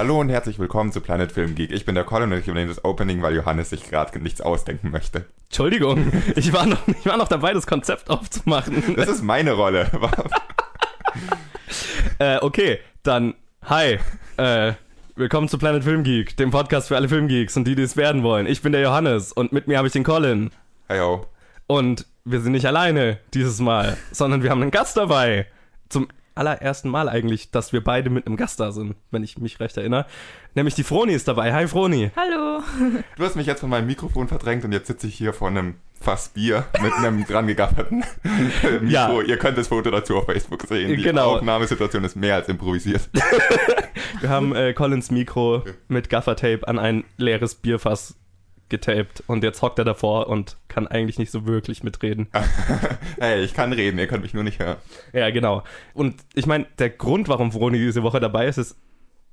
Hallo und herzlich willkommen zu Planet Film Geek. Ich bin der Colin und ich übernehme das Opening, weil Johannes sich gerade nichts ausdenken möchte. Entschuldigung, ich war, noch, ich war noch dabei, das Konzept aufzumachen. Das ist meine Rolle. äh, okay, dann hi. Äh, willkommen zu Planet Film Geek, dem Podcast für alle Filmgeeks und die, die es werden wollen. Ich bin der Johannes und mit mir habe ich den Colin. Heyo. Und wir sind nicht alleine dieses Mal, sondern wir haben einen Gast dabei. Zum allerersten Mal eigentlich, dass wir beide mit einem Gast da sind, wenn ich mich recht erinnere. Nämlich die Froni ist dabei. Hi Froni. Hallo. Du hast mich jetzt von meinem Mikrofon verdrängt und jetzt sitze ich hier vor einem Fass Bier mit einem dran gegafferten Mikro. Ja. Ihr könnt das Foto dazu auf Facebook sehen. Die Genau. Aufnahmesituation ist mehr als improvisiert. Wir haben äh, Collins Mikro mit Gaffertape an ein leeres Bierfass getaped und jetzt hockt er davor und kann eigentlich nicht so wirklich mitreden. hey, ich kann reden, ihr könnt mich nur nicht hören. Ja, genau. Und ich meine, der Grund, warum Froni diese Woche dabei ist, ist,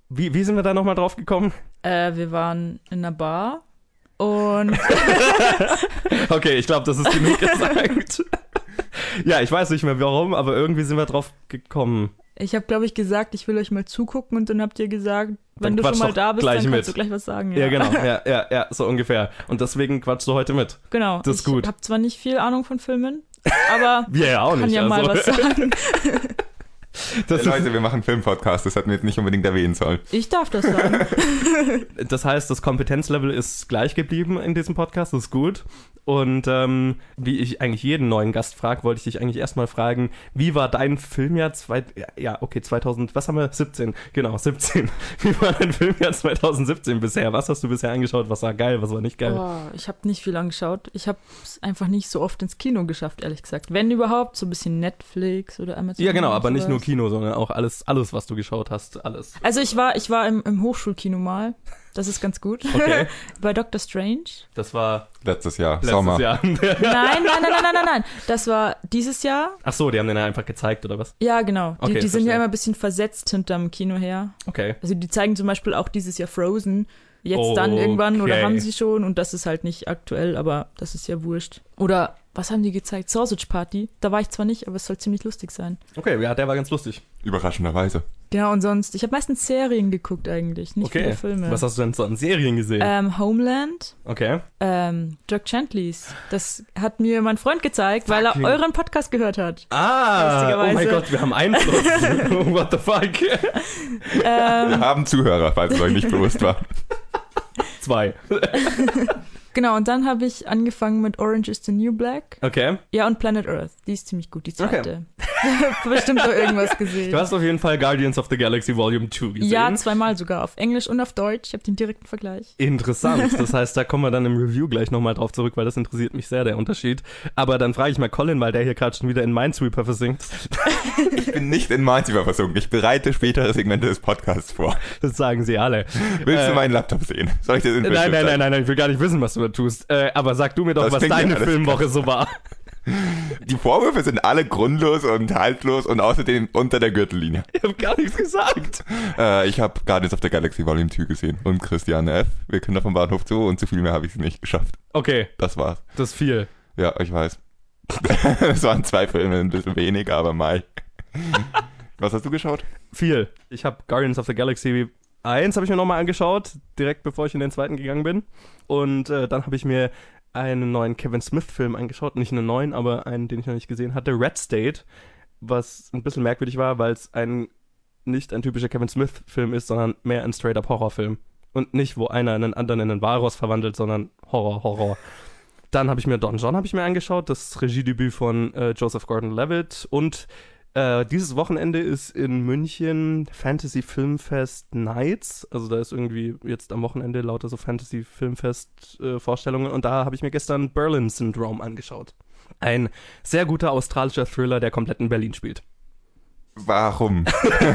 wie, wie sind wir da nochmal drauf gekommen? Äh, wir waren in einer Bar und Okay, ich glaube, das ist genug gesagt. ja, ich weiß nicht mehr warum, aber irgendwie sind wir drauf gekommen. Ich habe, glaube ich, gesagt, ich will euch mal zugucken und dann habt ihr gesagt, wenn Dann du schon mal da bist, dann mit. kannst du gleich was sagen. Ja, genau. Ja, ja, ja, so ungefähr. Und deswegen quatschst du heute mit. Genau. Das ist gut. Ich habe zwar nicht viel Ahnung von Filmen, aber Wir ja auch kann nicht. ja mal also. was sagen. das, Hey, Leute, wir machen einen Filmpodcast, das hätten wir jetzt nicht unbedingt erwähnen sollen. Ich darf das sagen. das heißt, das Kompetenzlevel ist gleich geblieben in diesem Podcast, das ist gut. Und ähm, wie ich eigentlich jeden neuen Gast frage, wollte ich dich eigentlich erstmal fragen, wie war dein Filmjahr zwei, ja, okay, 2000, was haben wir? 17, genau, 17. Wie war dein Filmjahr 2017 bisher? Was hast du bisher angeschaut? Was war geil, was war nicht geil? Oh, ich habe nicht viel angeschaut. Ich habe es einfach nicht so oft ins Kino geschafft, ehrlich gesagt. Wenn überhaupt, so ein bisschen Netflix oder Amazon. ja, genau, aber nicht nur. Kino, sondern auch alles, alles, was du geschaut hast, alles. Also ich war, ich war im, im Hochschulkino mal. Das ist ganz gut. Okay, Bei Doctor Strange. das war Letztes Jahr, letztes Sommer. Jahr. Nein, nein, nein, nein, nein, nein, nein. Das war dieses Jahr. Ach so, die haben den ja einfach gezeigt, oder was? Ja, genau. Die, Okay, die sind ja immer ein bisschen versetzt hinterm Kino her. Okay. Also die zeigen zum Beispiel auch dieses Jahr Frozen. Jetzt Oh, dann irgendwann oder okay. haben sie schon und das ist halt nicht aktuell, aber das ist ja wurscht. Oder was haben die gezeigt? Sausage Party. Da war ich zwar nicht, aber es soll ziemlich lustig sein. Okay, ja, der war ganz lustig. Überraschenderweise. Genau, und sonst, ich habe meistens Serien geguckt eigentlich, nicht Okay. viele Filme. Was hast du denn so an Serien gesehen? ähm, Homeland, Okay. ähm, Dirk Gently's. Das hat mir mein Freund gezeigt, weil er Fucking- euren Podcast gehört hat. Ah, oh mein. Gott, wir haben Einfluss. What the fuck? Wir Ähm, haben Zuhörer, falls es euch nicht bewusst war. Zwei. genau, und dann habe ich angefangen mit Orange is the New Black. Okay. Ja, und Planet Earth. Die ist ziemlich gut, die Okay. zweite. Bestimmt noch irgendwas gesehen. Du hast auf jeden Fall Guardians of the Galaxy Volume 2 gesehen. Ja, zweimal sogar, auf Englisch und auf Deutsch. Ich habe den direkten Vergleich. Interessant. Das heißt, da kommen wir dann im Review gleich nochmal drauf zurück, weil das interessiert mich sehr, der Unterschied. Aber dann frage ich mal Colin, weil der hier gerade schon wieder in Minesweeper versinkt. Ich bin nicht in Mainzüber versunken. Ich bereite spätere Segmente des Podcasts vor. Das sagen sie alle. Willst Äh, du meinen Laptop sehen? Soll ich dir den Nein, nein, nein, nein, nein, ich will gar nicht wissen, was du da tust. Äh, aber sag du mir doch, Das was ja deine alles Filmwoche so war. Die Vorwürfe sind alle grundlos und haltlos und außerdem unter der Gürtellinie. Ich habe gar nichts gesagt. Äh, ich habe Guardians of the Galaxy Volume 2 gesehen und Christiane F. Wir können vom Bahnhof zu und zu viel mehr habe ich nicht geschafft. Okay, Das war's. das ist viel. Ja, ich weiß. Es waren zwei Filme, ein bisschen weniger, aber Mai. Was hast du geschaut? Viel. Ich habe Guardians of the Galaxy 1 habe ich mir nochmal angeschaut, direkt bevor ich in den zweiten gegangen bin. Und äh, dann habe ich mir einen neuen Kevin Smith-Film angeschaut. Nicht einen neuen, aber einen, den ich noch nicht gesehen hatte. Red State. Was ein bisschen merkwürdig war, weil es ein nicht ein typischer Kevin Smith-Film ist, sondern mehr ein straight-up-Horrorfilm. Und nicht, wo einer einen anderen in einen Walross verwandelt, sondern Horror, Horror. Dann habe ich mir Don John habe ich mir angeschaut, das Regiedebüt von äh, Joseph Gordon-Levitt und äh, dieses Wochenende ist in München Fantasy Filmfest Nights. Also da ist irgendwie jetzt am Wochenende lauter so Fantasy Filmfest äh, Vorstellungen und da habe ich mir gestern Berlin Syndrome angeschaut. Ein sehr guter australischer Thriller, der komplett in Berlin spielt. Warum?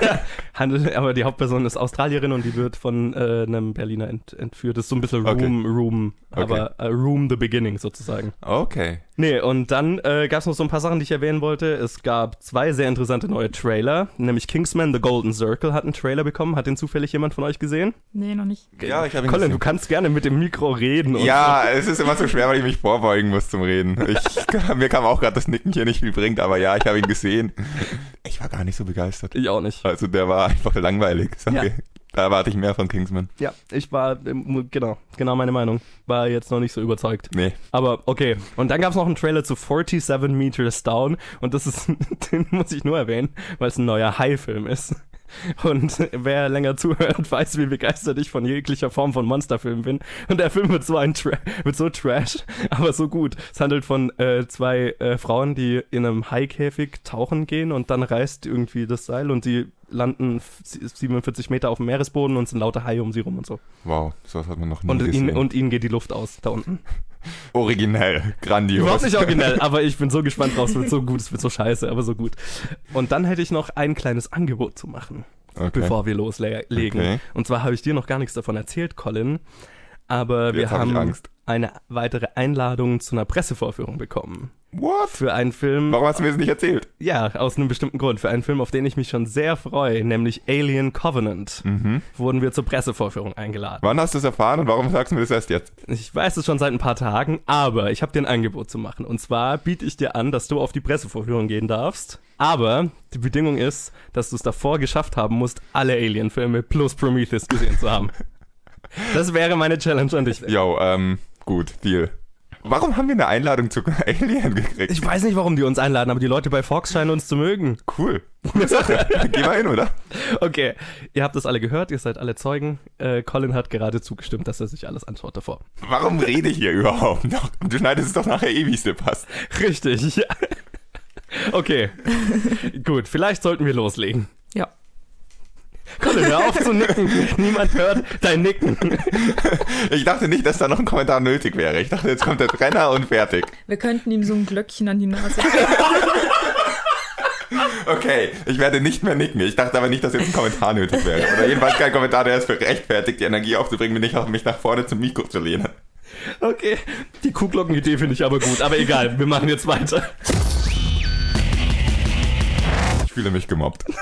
Handelt, aber die Hauptperson ist Australierin und die wird von äh, einem Berliner ent, entführt. Das ist so ein bisschen Okay. Room, Room, Okay. aber äh, Room the Beginning sozusagen. Okay. Nee, und dann äh, gab es noch so ein paar Sachen, die ich erwähnen wollte. Es gab zwei sehr interessante neue Trailer, nämlich Kingsman The Golden Circle hat einen Trailer bekommen. Hat den zufällig jemand von euch gesehen? Nee, noch nicht. Ja, ich habe ihn Colin, gesehen. du kannst gerne mit dem Mikro reden. und Ja, es ist immer so schwer, weil ich mich vorbeugen muss zum Reden. Ich, mir kam auch gerade das Nicken hier nicht viel bringt, aber ja, ich habe ihn gesehen. Ich war gar nicht so begeistert. So. Ich auch nicht. Also der war einfach langweilig. Sorry. Ja. Da erwarte ich mehr von Kingsman. Ja, ich war, ähm, genau, genau meine Meinung. War jetzt noch nicht so überzeugt. Nee. Aber okay. Und dann gab es noch einen Trailer zu 47 Meters Down. Und das ist, den muss ich nur erwähnen, weil es ein neuer High-Film ist. Und wer länger zuhört, weiß, wie begeistert ich von jeglicher Form von Monsterfilmen bin. Und der Film wird so ein Tra wird so trash, aber so gut. Es handelt von äh, zwei äh, Frauen, die in einem Haikäfig tauchen gehen und dann reißt irgendwie das Seil und die landen 47 Meter auf dem Meeresboden und sind lauter Haie um sie rum und so. Wow, sowas hat man noch nie Und gesehen. ihnen, und ihnen geht die Luft aus da unten. Originell, grandios. Überhaupt nicht originell, aber ich bin so gespannt drauf. Es wird so gut, es wird so scheiße, aber so gut. Und dann hätte ich noch ein kleines Angebot zu machen, Okay. bevor wir loslegen. Okay. Und zwar habe ich dir noch gar nichts davon erzählt, Colin. Aber wir Jetzt hab ich haben Angst. eine weitere Einladung zu einer Pressevorführung bekommen. What? Für einen Film, Warum hast du mir das nicht erzählt? ja, aus einem bestimmten Grund, für einen Film, auf den ich mich schon sehr freue, nämlich Alien Covenant, Mhm. wurden wir zur Pressevorführung eingeladen. Wann hast du es erfahren und warum sagst du mir das erst jetzt? Ich weiß es schon seit ein paar Tagen, aber ich habe dir ein Angebot zu machen. Und zwar biete ich dir an, dass du auf die Pressevorführung gehen darfst. Aber die Bedingung ist, dass du es davor geschafft haben musst, alle Alien-Filme plus Prometheus gesehen zu haben. Das wäre meine Challenge an dich. Yo, ähm, gut, Deal. Warum haben wir eine Einladung zu Alien gekriegt? Ich weiß nicht, warum die uns einladen, aber die Leute bei Fox scheinen uns zu mögen. Cool. Geh mal hin, oder? Okay, ihr habt das alle gehört, ihr seid alle Zeugen. Äh, Colin hat gerade zugestimmt, dass er sich alles anschaut davor. Warum rede ich hier überhaupt noch? Du schneidest es doch nachher eh, wie es dir passt. Richtig. ja. Okay, gut, vielleicht sollten wir loslegen. Ja. Colin, hör auf zu nicken. Niemand hört dein Nicken. Ich dachte nicht, dass da noch ein Kommentar nötig wäre. Ich dachte, jetzt kommt der Trainer und fertig. Wir könnten ihm so ein Glöckchen an die Nase. Okay, ich werde nicht mehr nicken. Ich dachte aber nicht, dass jetzt ein Kommentar nötig wäre. Oder jedenfalls kein Kommentar, der es für rechtfertigt, die Energie aufzubringen, mich, nach- mich nach vorne zum Mikro zu lehnen. Okay, die Kuhglockenidee finde ich aber gut. Aber egal, wir machen jetzt weiter. Ich fühle mich gemobbt.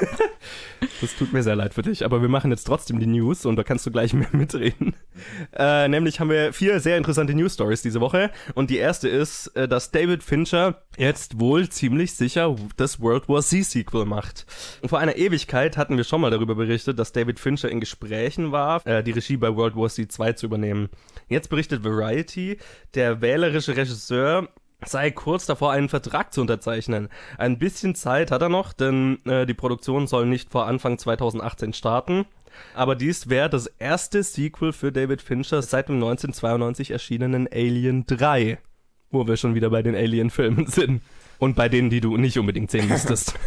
Das tut mir sehr leid für dich, aber wir machen jetzt trotzdem die News und da kannst du gleich mehr mitreden. Äh, nämlich haben wir vier sehr interessante News Stories diese Woche und die erste ist, äh, dass David Fincher jetzt wohl ziemlich sicher das World War Z Sequel macht. Und vor einer Ewigkeit hatten wir schon mal darüber berichtet, dass David Fincher in Gesprächen war, äh, die Regie bei World War Z 2 zu übernehmen. Jetzt berichtet Variety, der wählerische Regisseur sei kurz davor, einen Vertrag zu unterzeichnen. Ein bisschen Zeit hat er noch, denn äh, die Produktion soll nicht vor Anfang 2018 starten. Aber dies wäre das erste Sequel für David Fincher seit dem 1992 erschienenen Alien 3, wo wir schon wieder bei den Alien-Filmen sind. Und bei denen, die du nicht unbedingt sehen müsstest.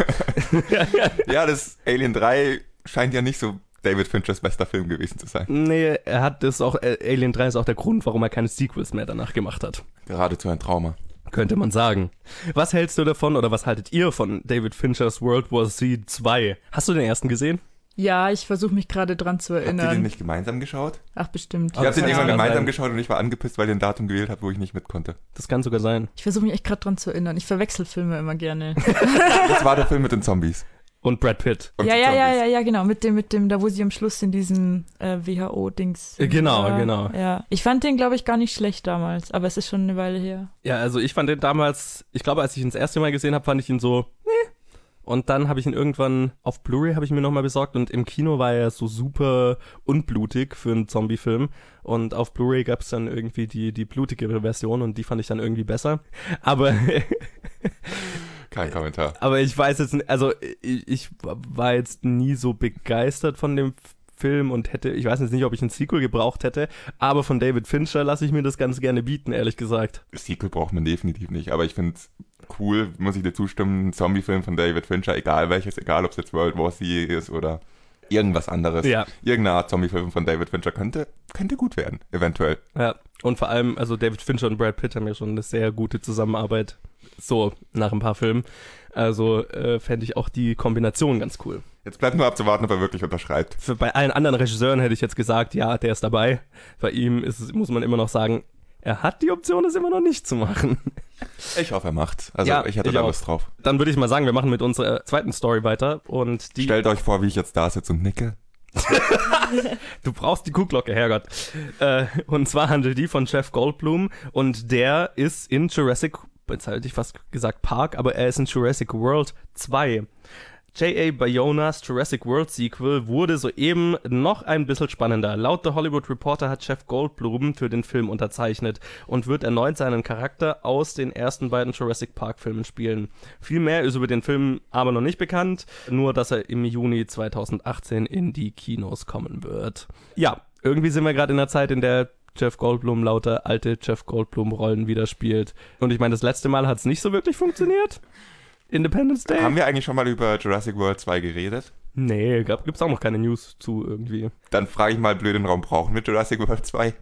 Ja, das Alien 3 scheint ja nicht so David Finchers bester Film gewesen zu sein. nee, er hat das auch, äh, Alien 3 ist auch der Grund, warum er keine Sequels mehr danach gemacht hat. Geradezu ein Trauma. Könnte man sagen. Was hältst du davon oder was haltet ihr von David Finchers World War Z 2? Hast du den ersten gesehen? Ja, ich versuche mich gerade dran zu Habt ihr den erinnern. nicht gemeinsam geschaut? Ach, bestimmt. Ich habe den irgendwann gemeinsam sein. geschaut und ich war angepisst, weil ihr ein Datum gewählt habt, wo ich nicht mit konnte. Das kann sogar sein. Ich versuche mich echt gerade dran zu erinnern. Ich verwechsel Filme immer gerne. Das war der Film mit den Zombies. Und Brad Pitt. Und ja, ja, ja, ja, ja, genau. Mit dem, mit dem, da wo sie am Schluss in diesem äh, WHO-Dings. Äh, genau, ja, genau. Ja. Ich fand den, glaube ich, gar nicht schlecht damals, aber es ist schon eine Weile her. Ja, also ich fand den damals, ich glaube, als ich ihn das erste Mal gesehen habe, fand ich ihn so, nee. Und dann habe ich ihn irgendwann auf Blu-ray habe ich mir nochmal besorgt und im Kino war er so super unblutig für einen Zombie-Film. Und auf Blu-ray gab es dann irgendwie die, die blutigere Version und die fand ich dann irgendwie besser. Aber Kein Kommentar. Aber ich weiß jetzt, nicht- also ich, ich war jetzt nie so begeistert von dem Film und hätte, ich weiß jetzt nicht, ob ich ein Sequel gebraucht hätte, aber von David Fincher lasse ich mir das ganz gerne bieten, ehrlich gesagt. Sequel braucht man definitiv nicht, aber ich finde cool, muss ich dir zustimmen, ein Zombie-Film von David Fincher, egal welches, egal ob es jetzt World War Z ist oder irgendwas anderes. Ja. Irgendeine Art Zombie-Film von David Fincher könnte, könnte gut werden, eventuell. Ja, und vor allem, also David Fincher und Brad Pitt haben ja schon eine sehr gute Zusammenarbeit, so nach ein paar Filmen. Also äh, fände ich auch die Kombination ganz cool. Jetzt bleibt nur abzuwarten, ob er wirklich unterschreibt. Für, bei allen anderen Regisseuren hätte ich jetzt gesagt, ja, der ist dabei. Bei ihm ist es, muss man immer noch sagen, er hat die Option, es immer noch nicht zu machen. Ich hoffe, er macht's. Also Ja, ich hätte ich da auch. Lust drauf. Dann würde ich mal sagen, wir machen mit unserer zweiten Story weiter und die Stellt euch vor, wie ich jetzt da sitze und nicke. Du brauchst die Kuhglocke, Herrgott. Äh, und zwar handelt die von Jeff Goldblum und der ist in Jurassic, jetzt hätte ich fast gesagt Park, aber er ist in Jurassic World 2. J.A. Bayonas Jurassic World Sequel wurde soeben noch ein bisschen spannender. Laut The Hollywood Reporter hat Jeff Goldblum für den Film unterzeichnet und wird erneut seinen Charakter aus den ersten beiden Jurassic Park Filmen spielen. Viel mehr ist über den Film aber noch nicht bekannt, nur dass er im Juni 2018 in die Kinos kommen wird. Ja, irgendwie sind wir gerade in einer Zeit, in der Jeff Goldblum lauter alte Jeff Goldblum Rollen wieder spielt. Und ich meine, das letzte Mal hat es nicht so wirklich funktioniert. Independence Day? Haben wir eigentlich schon mal über Jurassic World 2 geredet? Nee, gab, gibt's auch noch keine News zu irgendwie. Dann frage ich mal blöd den Raum, brauchen wir Jurassic World 2?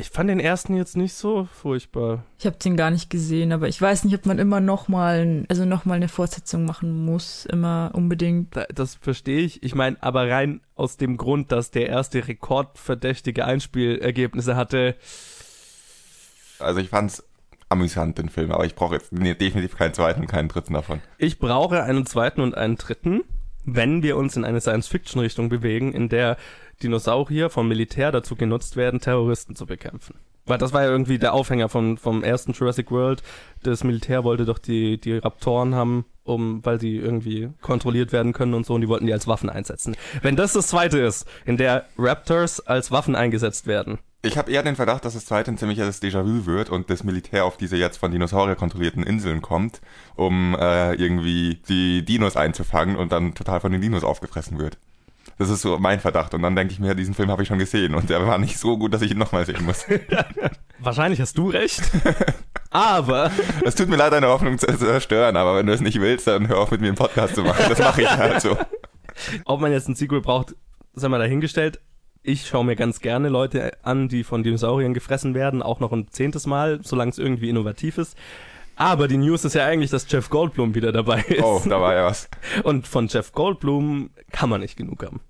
Ich fand den ersten jetzt nicht so furchtbar. Ich habe den gar nicht gesehen, aber ich weiß nicht, ob man immer noch mal, also noch mal eine Fortsetzung machen muss, immer unbedingt. Da- Das verstehe ich. Ich meine, aber rein aus dem Grund, dass der erste rekordverdächtige Einspielergebnisse hatte. Also ich fand's amüsant, den Film, aber ich brauche jetzt nee, definitiv keinen zweiten und keinen dritten davon. Ich brauche einen zweiten und einen dritten, wenn wir uns in eine Science-Fiction-Richtung bewegen, in der Dinosaurier vom Militär dazu genutzt werden, Terroristen zu bekämpfen. Weil das war ja irgendwie der Aufhänger vom, vom ersten Jurassic World. Das Militär wollte doch die, die Raptoren haben, um, weil die irgendwie kontrolliert werden können und so, und die wollten die als Waffen einsetzen. Wenn das das zweite ist, in der Raptors als Waffen eingesetzt werden, Ich habe eher den Verdacht, dass das zweite ein ziemliches Déjà-vu wird und das Militär auf diese jetzt von Dinosaurier kontrollierten Inseln kommt, um äh, irgendwie die Dinos einzufangen und dann total von den Dinos aufgefressen wird. Das ist so mein Verdacht. Und dann denke ich mir, diesen Film habe ich schon gesehen und der war nicht so gut, dass ich ihn nochmal sehen muss. wahrscheinlich hast du recht. Aber Es tut mir leid, deine Hoffnung zu zerstören, aber wenn du es nicht willst, dann hör auf mit mir einen Podcast zu machen. Das mache ich halt so. ob man jetzt ein Sequel braucht, sei mal dahingestellt. Ich schaue mir ganz gerne Leute an, die von Dinosauriern gefressen werden, auch noch ein zehntes Mal, solange es irgendwie innovativ ist. Aber die News ist ja eigentlich, dass Jeff Goldblum wieder dabei ist. Oh, da war ja was. Und von Jeff Goldblum kann man nicht genug haben.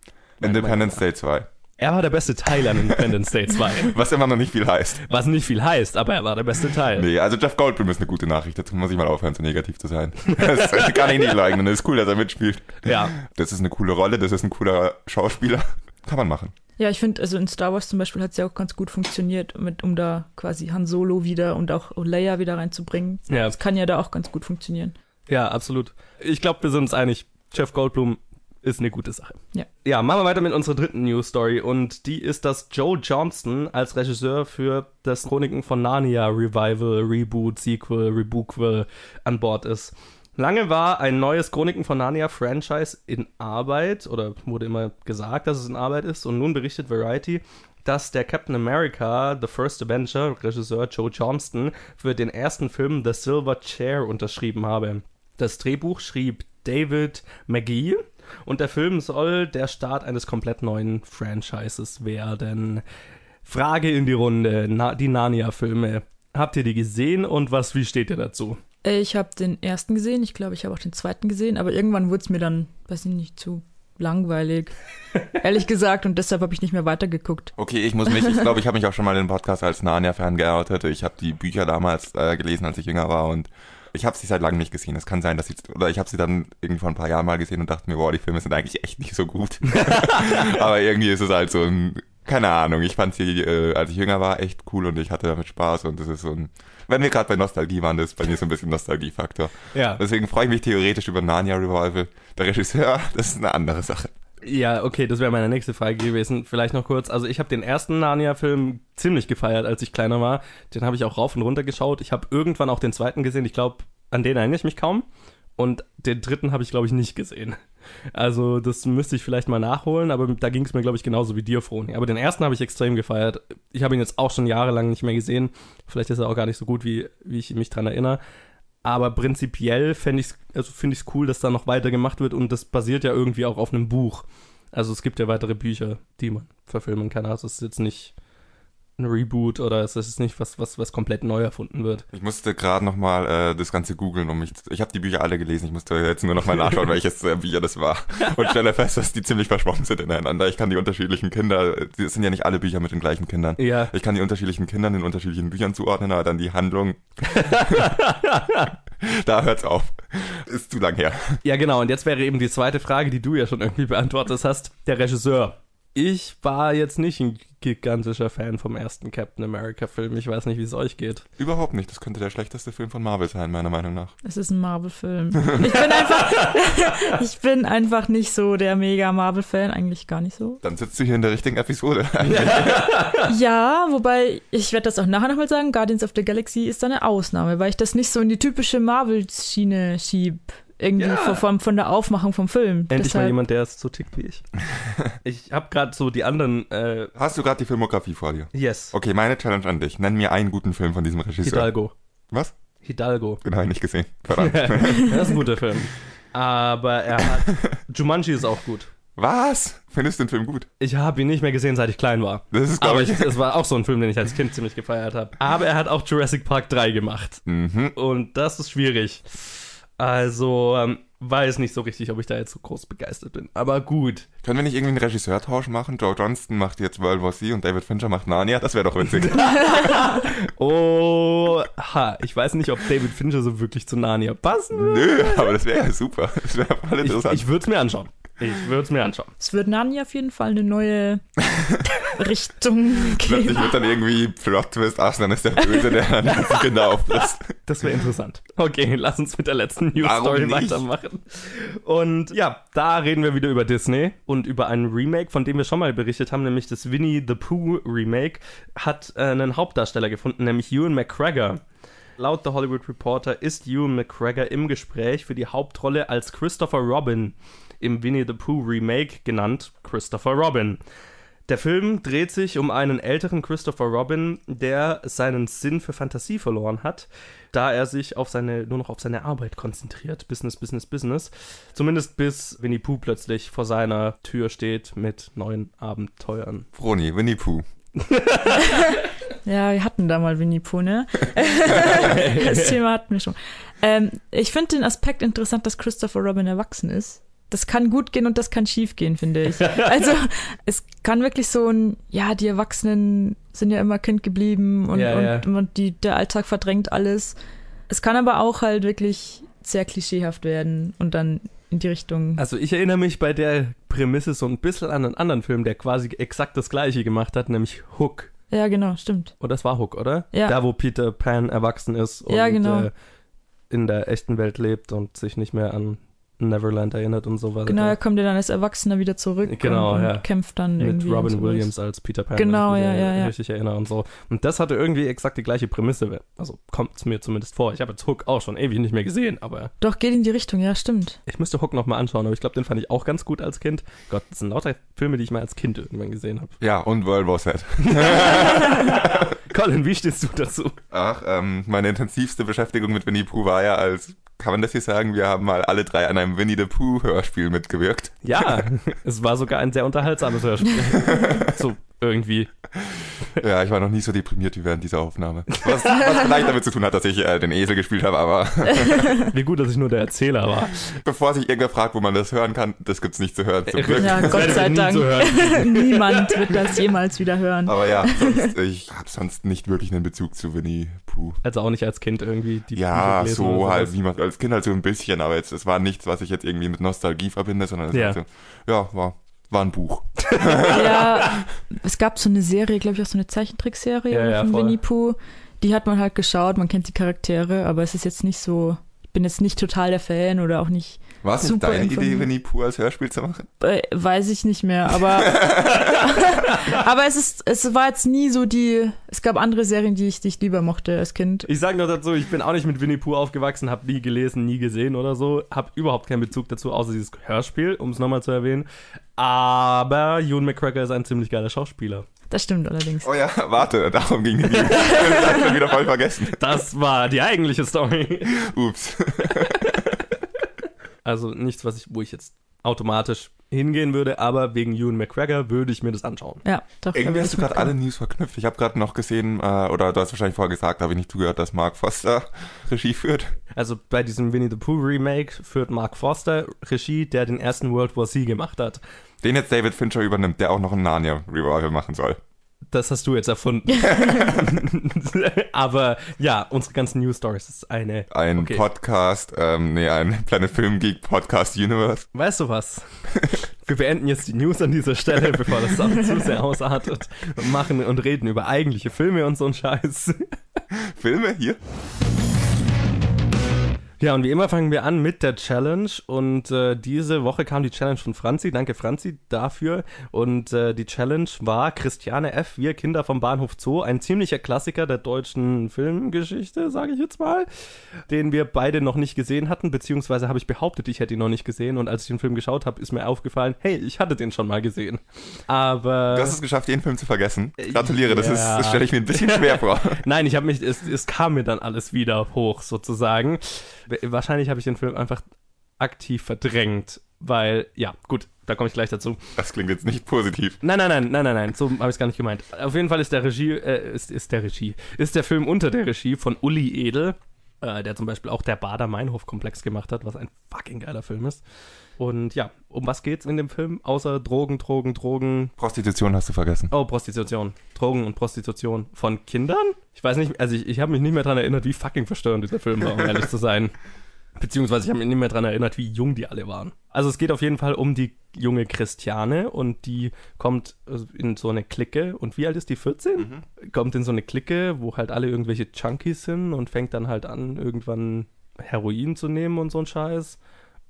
Independence Day 2. Er war der beste Teil an Independence Day 2. Was immer noch nicht viel heißt. Was nicht viel heißt, aber er war der beste Teil. Nee, also Jeff Goldblum ist eine gute Nachricht. Dazu muss ich mal aufhören, so negativ zu sein. Das kann ich nicht leugnen. Es ist cool, dass er mitspielt. Ja. Das ist eine coole Rolle, das ist ein cooler Schauspieler. Kann man machen. Ja, ich finde, also in Star Wars zum Beispiel hat es ja auch ganz gut funktioniert, mit, um da quasi Han Solo wieder und auch Leia wieder reinzubringen. Ja, Das kann ja da auch ganz gut funktionieren. Ja, absolut. Ich glaube, wir sind uns einig. Jeff Goldblum ist eine gute Sache. Ja. Ja, machen wir weiter mit unserer dritten News Story und die ist, dass Joe Johnston als Regisseur für das Chroniken von Narnia Revival, Reboot, Sequel, Rebookquel an Bord ist. Lange war ein neues Chroniken von Narnia Franchise in Arbeit oder wurde immer gesagt, dass es in Arbeit ist und nun berichtet Variety, dass der Captain America, The First Avenger, Regisseur Joe Johnston, für den ersten Film The Silver Chair unterschrieben habe. Das Drehbuch schrieb David McGee und der Film soll der Start eines komplett neuen Franchises werden. Frage in die Runde: Na, Die Narnia-Filme. Habt ihr die gesehen und was, wie steht ihr dazu? Äh, Ich habe den ersten gesehen, ich glaube, ich habe auch den zweiten gesehen, aber irgendwann wurde es mir dann, weiß ich nicht, zu langweilig. Ehrlich gesagt, und deshalb habe ich nicht mehr weitergeguckt. Okay, ich muss mich, ich glaube, ich habe mich auch schon mal in den Podcast als Narnia-Fan geoutet. Ich habe die Bücher damals äh, gelesen, als ich jünger war und ich habe sie seit langem nicht gesehen. Es kann sein, dass ich, oder ich habe sie dann irgendwie vor ein paar Jahren mal gesehen und dachte mir, boah, die Filme sind eigentlich echt nicht so gut. Aber irgendwie ist es halt so ein, keine Ahnung, ich fand sie, äh, als ich jünger war, echt cool und ich hatte damit Spaß und das ist so ein, wenn wir gerade bei Nostalgie waren, das ist bei mir so ein bisschen Nostalgiefaktor. Ja. Deswegen freue ich mich theoretisch über Narnia Revival. Der Regisseur, das ist eine andere Sache. Ja, okay, das wäre meine nächste Frage gewesen. Vielleicht noch kurz. Also ich habe den ersten Narnia-Film ziemlich gefeiert, als ich kleiner war. Den habe ich auch rauf und runter geschaut. Ich habe irgendwann auch den zweiten gesehen. Ich glaube, an den erinnere ich mich kaum. Und den dritten habe ich, glaube ich, nicht gesehen. Also das müsste ich vielleicht mal nachholen, aber da ging es mir, glaube ich, genauso wie dir, Froni. Aber den ersten habe ich extrem gefeiert. Ich habe ihn jetzt auch schon jahrelang nicht mehr gesehen. Vielleicht ist er auch gar nicht so gut, wie, wie ich mich dran erinnere. Aber prinzipiell also finde ich es cool, dass da noch weiter gemacht wird und das basiert ja irgendwie auch auf einem Buch. Also es gibt ja weitere Bücher, die man verfilmen kann. Also es ist jetzt nicht ein Reboot oder es ist nicht was, was, was komplett neu erfunden wird. Ich musste gerade nochmal äh, das Ganze googeln, um mich. Ich habe die Bücher alle gelesen. Ich musste jetzt nur nochmal nachschauen, welches äh, Bücher das war. Und stelle fest, dass die ziemlich verschwommen sind ineinander. Ich kann die unterschiedlichen Kinder, das sind ja nicht alle Bücher mit den gleichen Kindern. Ja. Ich kann die unterschiedlichen Kindern in unterschiedlichen Büchern zuordnen, aber dann die Handlung. da hört's auf. Ist zu lang her. Ja, genau. Und jetzt wäre eben die zweite Frage, die du ja schon irgendwie beantwortet hast. Der Regisseur. Ich war jetzt nicht ein gigantischer Fan vom ersten Captain America-Film. Ich weiß nicht, wie es euch geht. Überhaupt nicht. Das könnte der schlechteste Film von Marvel sein, meiner Meinung nach. Es ist ein Marvel-Film. Ich bin einfach, ich bin einfach nicht so der mega Marvel-Fan, eigentlich gar nicht so. Dann sitzt du hier in der richtigen Episode. Ja, wobei, ich werde das auch nachher nochmal sagen, Guardians of the Galaxy ist da eine Ausnahme, weil ich das nicht so in die typische Marvel-Schiene schieb. Irgendwie Ja. von, von, von der Aufmachung vom Film. Endlich mal Deshalb- jemand, der so tickt wie ich. ich habe gerade so die anderen. Äh, Hast du gerade die Filmografie vor dir? yes. Okay, meine Challenge an dich. Nenn mir einen guten Film von diesem Regisseur. Hidalgo. Was? Hidalgo. Den habe ich nicht gesehen. Verdammt. das ist ein guter Film. Aber er hat. Jumanji ist auch gut. Was? Findest du den Film gut? Ich habe ihn nicht mehr gesehen, seit ich klein war. Das ist, Aber ich. es war auch so ein Film, den ich als Kind ziemlich gefeiert habe. Aber er hat auch Jurassic Park 3 gemacht. Mhm. Und das ist schwierig. Also, ähm, weiß nicht so richtig, ob ich da jetzt so groß begeistert bin. Aber gut. Können wir nicht irgendwie einen Regisseurtausch machen? Joe Johnston macht jetzt World War Z und David Fincher macht Narnia? Das wäre doch witzig. Oh, ha, ich weiß nicht, ob David Fincher so wirklich zu Narnia passen würde. Nö, aber das wäre ja super. Das wäre voll Ich, interessant. ich würde es mir anschauen. Ich würde es mir anschauen. Es wird Narnia auf jeden Fall eine neue Richtung Plötzlich geben. wird dann irgendwie Plot Twist, ach, dann ist der Böse, der dann die Kinder auffrisst. Das wäre interessant. Okay, lass uns mit der letzten News Warum Weitermachen. Und ja, da reden wir wieder über Disney und über ein Remake, von dem wir schon mal berichtet haben, nämlich das Winnie the Pooh Remake, hat äh, einen Hauptdarsteller gefunden, nämlich Ewan McGregor. Laut The Hollywood Reporter ist Ewan McGregor im Gespräch für die Hauptrolle als Christopher Robin im Winnie the Pooh Remake genannt Christopher Robin. Der Film dreht sich um einen älteren Christopher Robin, der seinen Sinn für Fantasie verloren hat, da er sich auf seine, nur noch auf seine Arbeit konzentriert. Business, Business, Business. Zumindest bis Winnie Pooh plötzlich vor seiner Tür steht mit neuen Abenteuern. Froni, Winnie Pooh. Ja, wir hatten da mal Winnie Pooh, ne? das Thema hatten wir schon. Ähm, ich finde den Aspekt interessant, dass Christopher Robin erwachsen ist. Das kann gut gehen und das kann schief gehen, finde ich. Also es kann wirklich so ein, ja, die Erwachsenen sind ja immer Kind geblieben und, Ja, ja. und die, der Alltag verdrängt alles. Es kann aber auch halt wirklich sehr klischeehaft werden und dann in die Richtung. Also ich erinnere mich bei der Prämisse so ein bisschen an einen anderen Film, der quasi exakt das gleiche gemacht hat, nämlich Hook. Ja, genau, stimmt. Und das war Hook, oder? Ja. Da, wo Peter Pan erwachsen ist und Ja, genau. äh, in der echten Welt lebt und sich nicht mehr an Neverland erinnert und sowas. Genau, er kommt ja dann als Erwachsener wieder zurück Genau, und, und ja. kämpft dann mit irgendwie. Robin sowas. Williams als Peter Pan. Genau, wenn ich mich ja, ja, ja. richtig erinnere und so. Und das hatte irgendwie exakt die gleiche Prämisse. Also kommt es mir zumindest vor. Ich habe jetzt Hook auch schon ewig nicht mehr gesehen, aber Doch, geht in die Richtung, ja, stimmt. ich müsste Hook nochmal anschauen. Aber ich glaube, den fand ich auch ganz gut als Kind. Gott, das sind lauter Filme, die ich mal als Kind irgendwann gesehen habe. Ja, und World War Z. Colin, wie stehst du dazu? Ach, ähm, meine intensivste Beschäftigung mit Winnie Pooh war ja als, kann man das hier sagen, wir haben mal alle drei an einem Winnie the Pooh Hörspiel mitgewirkt. Ja, es war sogar ein sehr unterhaltsames Hörspiel. so irgendwie. Ja, ich war noch nie so deprimiert wie während dieser Aufnahme. Was, was vielleicht damit zu tun hat, dass ich äh, den Esel gespielt habe, aber Wie gut, dass ich nur der Erzähler war. bevor sich irgendwer fragt, wo man das hören kann, das gibt's nicht zu hören, zum Glück. Ja, Gott sei Dank. zu hören. Niemand wird das jemals wieder hören. Aber ja, sonst, ich habe sonst nicht wirklich einen Bezug zu Winnie Pooh. Also auch nicht als Kind irgendwie die Bücher Ja, oder so halt, wie man als Kind halt so ein bisschen, aber jetzt, es war nichts, was ich jetzt irgendwie mit Nostalgie verbinde, sondern es Ja. war so, ja, war, war ein Buch. Ja, es gab so eine Serie, glaube ich, auch so eine Zeichentrickserie Ja, ja, von voll. Winnie Pooh. Die hat man halt geschaut, man kennt die Charaktere, aber es ist jetzt nicht so, ich bin jetzt nicht total der Fan oder auch nicht, War es nicht deine Idee. Winnie Pooh als Hörspiel zu machen? äh, weiß ich nicht mehr, aber aber es ist, es war jetzt nie so die, es gab andere Serien, die ich, die ich lieber mochte als Kind. Ich sage nur dazu, ich bin auch nicht mit Winnie Pooh aufgewachsen, habe nie gelesen, nie gesehen oder so, habe überhaupt keinen Bezug dazu, außer dieses Hörspiel, um es nochmal zu erwähnen. Aber Ewan McGregor ist ein ziemlich geiler Schauspieler. Das stimmt allerdings. Oh ja, warte, darum ging die hab ich schon wieder voll vergessen. Das war die eigentliche Story. Ups. Also nichts, was ich, wo ich jetzt automatisch hingehen würde, aber wegen Ewan McGregor würde ich mir das anschauen. Ja, doch. Irgendwie hast du gerade alle News verknüpft. Ich habe gerade noch gesehen, äh, oder du hast wahrscheinlich vorher gesagt, habe ich nicht zugehört, dass Mark Foster Regie führt. Also bei diesem Winnie the Pooh Remake führt Mark Forster Regie, der den ersten World War Z gemacht hat. Den jetzt David Fincher übernimmt, der auch noch ein Narnia-Revival machen soll. Das hast du jetzt erfunden. Aber ja, unsere ganzen News Stories ist eine. Ein Okay. Podcast, ähm, nee, ein Planet Film Geek Podcast Universe. Weißt du was? wir beenden jetzt die News an dieser Stelle, bevor das auch zu sehr ausartet. Und machen und reden über eigentliche Filme und so ein Scheiß. Filme hier? Ja, und wie immer fangen wir an mit der Challenge. Und äh, diese Woche kam die Challenge von Franzi. Danke, Franzi, dafür. Und äh, die Challenge war Christiane F., Wir Kinder vom Bahnhof Zoo. Ein ziemlicher Klassiker der deutschen Filmgeschichte, sage ich jetzt mal. Den wir beide noch nicht gesehen hatten. Beziehungsweise habe ich behauptet, ich hätte ihn noch nicht gesehen. Und als ich den Film geschaut habe, ist mir aufgefallen, hey, ich hatte den schon mal gesehen. Aber. Du hast es geschafft, den Film zu vergessen. Gratuliere, das, ja. ist, das stelle ich mir ein bisschen schwer vor. Nein, ich habe mich, es, es kam mir dann alles wieder hoch, sozusagen. Wahrscheinlich habe ich den Film einfach aktiv verdrängt, weil, ja, gut, da komme ich gleich dazu. Das klingt jetzt nicht positiv. Nein, nein, nein, nein, nein, nein, so habe ich es gar nicht gemeint. Auf jeden Fall ist der Regie, äh, ist, ist der Regie, ist der Film unter der Regie von Uli Edel, äh, der zum Beispiel auch der Bader-Meinhof-Komplex gemacht hat, was ein fucking geiler Film ist. Und ja, um was geht's in dem Film? Außer Drogen, Drogen, Drogen. Prostitution hast du vergessen. Oh, Prostitution. Drogen und Prostitution von Kindern? Ich weiß nicht, also ich, ich habe mich nicht mehr daran erinnert, wie fucking verstörend dieser Film war, um ehrlich zu sein. Beziehungsweise ich habe mich nicht mehr daran erinnert, wie jung die alle waren. Also es geht auf jeden Fall um die junge Christiane und die kommt in so eine Clique. Und wie alt ist die? 14? Mhm. Kommt in so eine Clique, wo halt alle irgendwelche Junkies sind und fängt dann halt an, irgendwann Heroin zu nehmen und so ein Scheiß.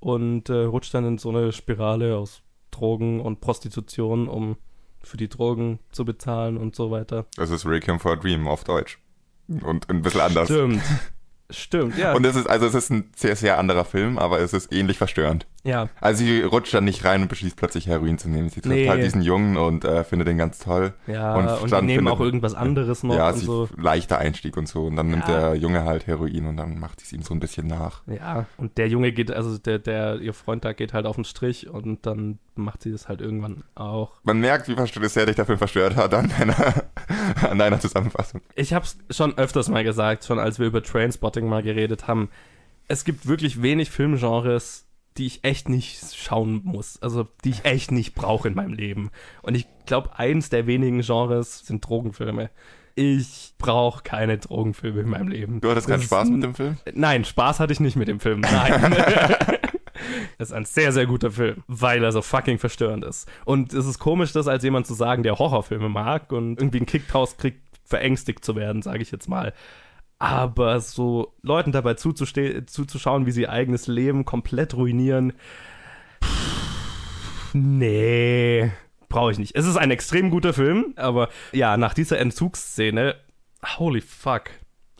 Und äh, rutscht dann in so eine Spirale aus Drogen und Prostitution, um für die Drogen zu bezahlen und so weiter. Das ist Requiem for a Dream auf Deutsch. Und ein bisschen anders. Stimmt. Stimmt, ja. Und es ist, also es ist ein sehr, sehr anderer Film, aber es ist ähnlich verstörend. Ja. Also sie rutscht dann nicht rein und beschließt plötzlich Heroin zu nehmen. Sie trifft Nee. halt diesen Jungen und äh, findet den ganz toll. Ja, Und und, dann die nehmen findet- auch irgendwas anderes noch ja, und so. leichter Einstieg und so. Und dann nimmt Ja. der Junge halt Heroin und dann macht sie es ihm so ein bisschen nach. Ja, und der Junge geht, also der, der, ihr Freund da geht halt auf den Strich und dann macht sie das halt irgendwann auch. Man merkt, wie verstört sehr dich Film verstört hat an deiner, an deiner Zusammenfassung. Ich hab's schon öfters mal gesagt, schon als wir über Trainspotting mal geredet haben. Es gibt wirklich wenig Filmgenres, die ich echt nicht schauen muss. Also, die ich echt nicht brauche in meinem Leben. Und ich glaube, eins der wenigen Genres sind Drogenfilme. Ich brauche keine Drogenfilme in meinem Leben. Du hattest keinen Das Spaß mit dem Film? Nein, Spaß hatte ich nicht mit dem Film. Nein. Es ist ein sehr, sehr guter Film, weil er so fucking verstörend ist. Und es ist komisch, das als jemand zu sagen, der Horrorfilme mag und irgendwie einen Kick draus kriegt, verängstigt zu werden, sage ich jetzt mal. Aber so Leuten dabei zuzuschauen, wie sie ihr eigenes Leben komplett ruinieren, pff, nee, brauche ich nicht. Es ist ein extrem guter Film, aber ja, nach dieser Entzugsszene, holy fuck.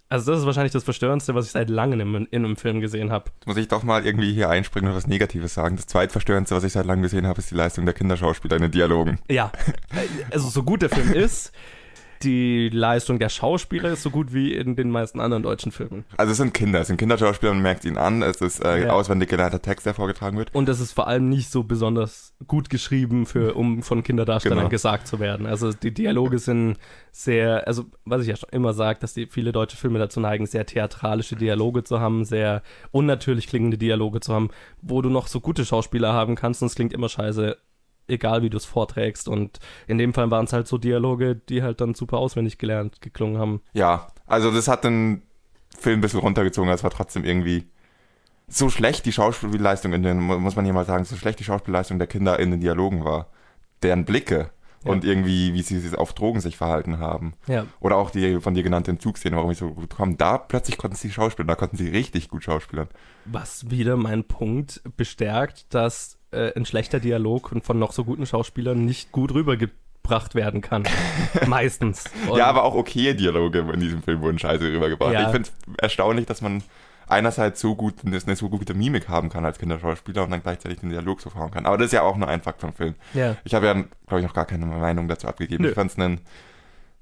Also das ist wahrscheinlich das Verstörendste, was ich seit langem in, in einem Film gesehen habe. Muss ich doch mal irgendwie hier einspringen und was Negatives sagen. Das zweitverstörendste, was ich seit langem gesehen habe, ist die Leistung der Kinderschauspieler in den Dialogen. Ja, also so gut der Film ist, die Leistung der Schauspieler ist so gut wie in den meisten anderen deutschen Filmen. Also es sind Kinder, es sind Kinderschauspieler, man merkt ihnen an, es ist äh, Ja. auswendig gelernter Text, der vorgetragen wird. Und es ist vor allem nicht so besonders gut geschrieben, für, um von Kinderdarstellern Genau. gesagt zu werden. Also die Dialoge sind sehr, also was ich ja schon immer sage, dass die viele deutsche Filme dazu neigen, sehr theatralische Dialoge zu haben, sehr unnatürlich klingende Dialoge zu haben, wo du noch so gute Schauspieler haben kannst und es klingt immer scheiße, egal wie du es vorträgst. Und in dem Fall waren es halt so Dialoge, die halt dann super auswendig gelernt geklungen haben. Ja, also das hat den Film ein bisschen runtergezogen, aber es war trotzdem irgendwie so schlecht die Schauspielleistung in den, mu- muss man hier mal sagen, so schlecht die Schauspielleistung der Kinder in den Dialogen war. Deren Blicke Ja. und irgendwie, wie sie sich auf Drogen sich verhalten haben. Ja. Oder auch die von dir genannte Entzugsszene, warum ich so gut kam. Da plötzlich konnten sie schauspielen, da konnten sie richtig gut schauspielern. Was wieder meinen Punkt bestärkt, dass äh, ein schlechter Dialog von noch so guten Schauspielern nicht gut rübergebracht werden kann. Meistens. Und ja, aber auch okay Dialoge in diesem Film wurden scheiße rübergebracht. Ja. Ich finde es erstaunlich, dass man einerseits so gut eine so gute Mimik haben kann als Kinderschauspieler und dann gleichzeitig den Dialog so fahren kann. Aber das ist ja auch nur ein Fakt vom Film. Ja. Ich habe ja, glaube ich, noch gar keine Meinung dazu abgegeben. Nö. Ich fand es einen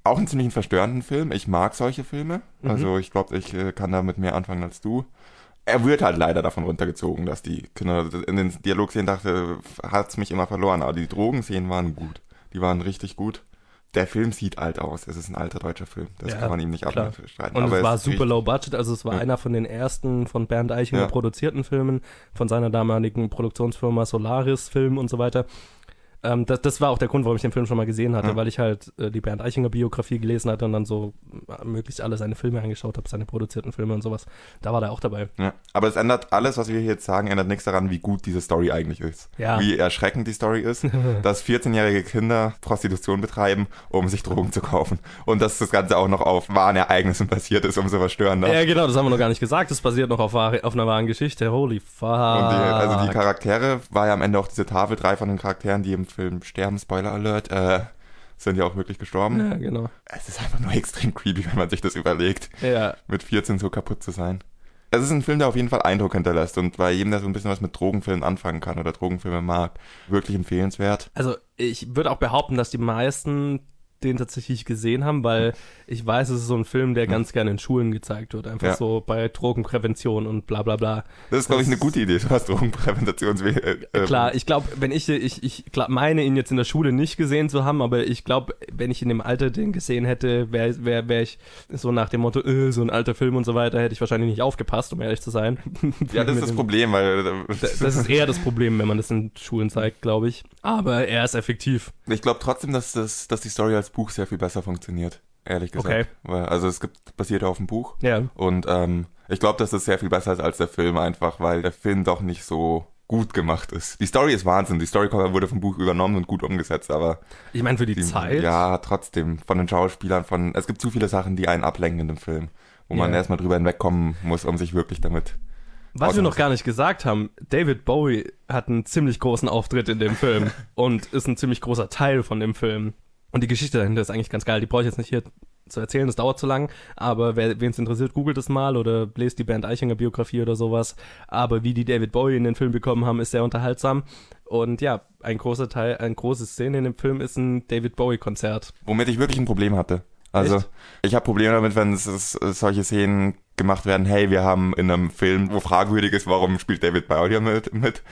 auch einen ziemlich verstörenden Film. Ich mag solche Filme. Mhm. Also ich glaube, ich äh, kann damit mehr anfangen als du. Er wird halt leider davon runtergezogen, dass die Kinder in den Dialogszenen dachte, hat's mich immer verloren. Aber die Drogenszenen waren gut. Die waren richtig gut. Der Film sieht alt aus. Es ist ein alter deutscher Film. Das Ja, kann man ihm nicht abstreiten. Und es war ist super low budget, also es war Ja. einer von den ersten von Bernd Eichinger Ja. produzierten Filmen, von seiner damaligen Produktionsfirma Solaris Film und so weiter. Ähm, das, das war auch der Grund, warum ich den Film schon mal gesehen hatte, Ja. weil ich halt äh, die Bernd Eichinger Biografie gelesen hatte und dann so äh, möglichst alle seine Filme angeschaut habe, seine produzierten Filme und sowas. Da war der auch dabei. Ja. Aber es ändert alles, was wir hier jetzt sagen, ändert nichts daran, wie gut diese Story eigentlich ist. Ja. Wie erschreckend die Story ist, dass 14-jährige Kinder Prostitution betreiben, um sich Drogen zu kaufen. Und dass das Ganze auch noch auf wahren Ereignissen basiert ist, umso verstörender. Ja, genau, das haben wir noch gar nicht gesagt. Das basiert noch auf, auf einer wahren Geschichte. Holy fuck. Und die, also die Charaktere, war ja am Ende auch diese Tafel, drei von den Charakteren, die im Film sterben, Spoiler Alert, äh, sind ja auch wirklich gestorben. ja, genau. Es ist einfach nur extrem creepy, wenn man sich das überlegt, Ja, mit 14 so kaputt zu sein. Es ist ein Film, der auf jeden Fall Eindruck hinterlässt und bei jedem, der so ein bisschen was mit Drogenfilmen anfangen kann oder Drogenfilme mag, wirklich empfehlenswert. also ich würde auch behaupten, dass die meisten den tatsächlich gesehen haben, weil ich weiß, es ist so ein Film, der ganz gerne in Schulen gezeigt wird. Einfach Ja. so bei Drogenprävention und bla bla bla. Das ist, glaube ich, eine gute Idee, was Drogenpräventationswege. Äh, Klar, ich glaube, wenn ich, ich, ich glaub, meine ihn jetzt in der Schule nicht gesehen zu haben, aber ich glaube, wenn ich in dem Alter den gesehen hätte, wäre wär, wär ich so nach dem Motto, äh, so ein alter Film und so weiter, hätte ich wahrscheinlich nicht aufgepasst, um ehrlich zu sein. Ja, das ist das Problem, weil äh, Das ist eher das Problem, wenn man das in Schulen zeigt, glaube ich. Aber er ist effektiv. ich glaube trotzdem, dass, das, dass die Story als Buch sehr viel besser funktioniert. Ehrlich gesagt. Okay. Also es gibt, basiert auf dem Buch. Ja. Und ähm, ich glaube, dass das sehr viel besser ist als der Film einfach, weil der Film doch nicht so gut gemacht ist. Die Story ist Wahnsinn. Die Story wurde vom Buch übernommen und gut umgesetzt, aber Ich meine, für die, die, Zeit. ja, trotzdem von den Schauspielern, von es gibt zu viele Sachen, die einen ablenken in dem Film, wo man Ja. erstmal drüber hinwegkommen muss, um sich wirklich damit. Was wir noch gar nicht gesagt haben, David Bowie hat einen ziemlich großen Auftritt in dem Film und ist ein ziemlich großer Teil von dem Film. Und die Geschichte dahinter ist eigentlich ganz geil. Die brauche ich jetzt nicht hier zu erzählen, das dauert zu lang. Aber wer wen es interessiert, googelt es mal oder lest die Bernd Eichinger Biografie oder sowas. Aber wie die David Bowie in den Film bekommen haben, ist sehr unterhaltsam. Und ja, ein großer Teil, eine große Szene in dem Film ist ein David Bowie Konzert. Womit ich wirklich ein Problem hatte. Also Echt? ich habe Probleme damit, wenn es, es, solche Szenen gemacht werden, hey, wir haben in einem Film, wo fragwürdig ist, warum spielt David Bowie mit, mit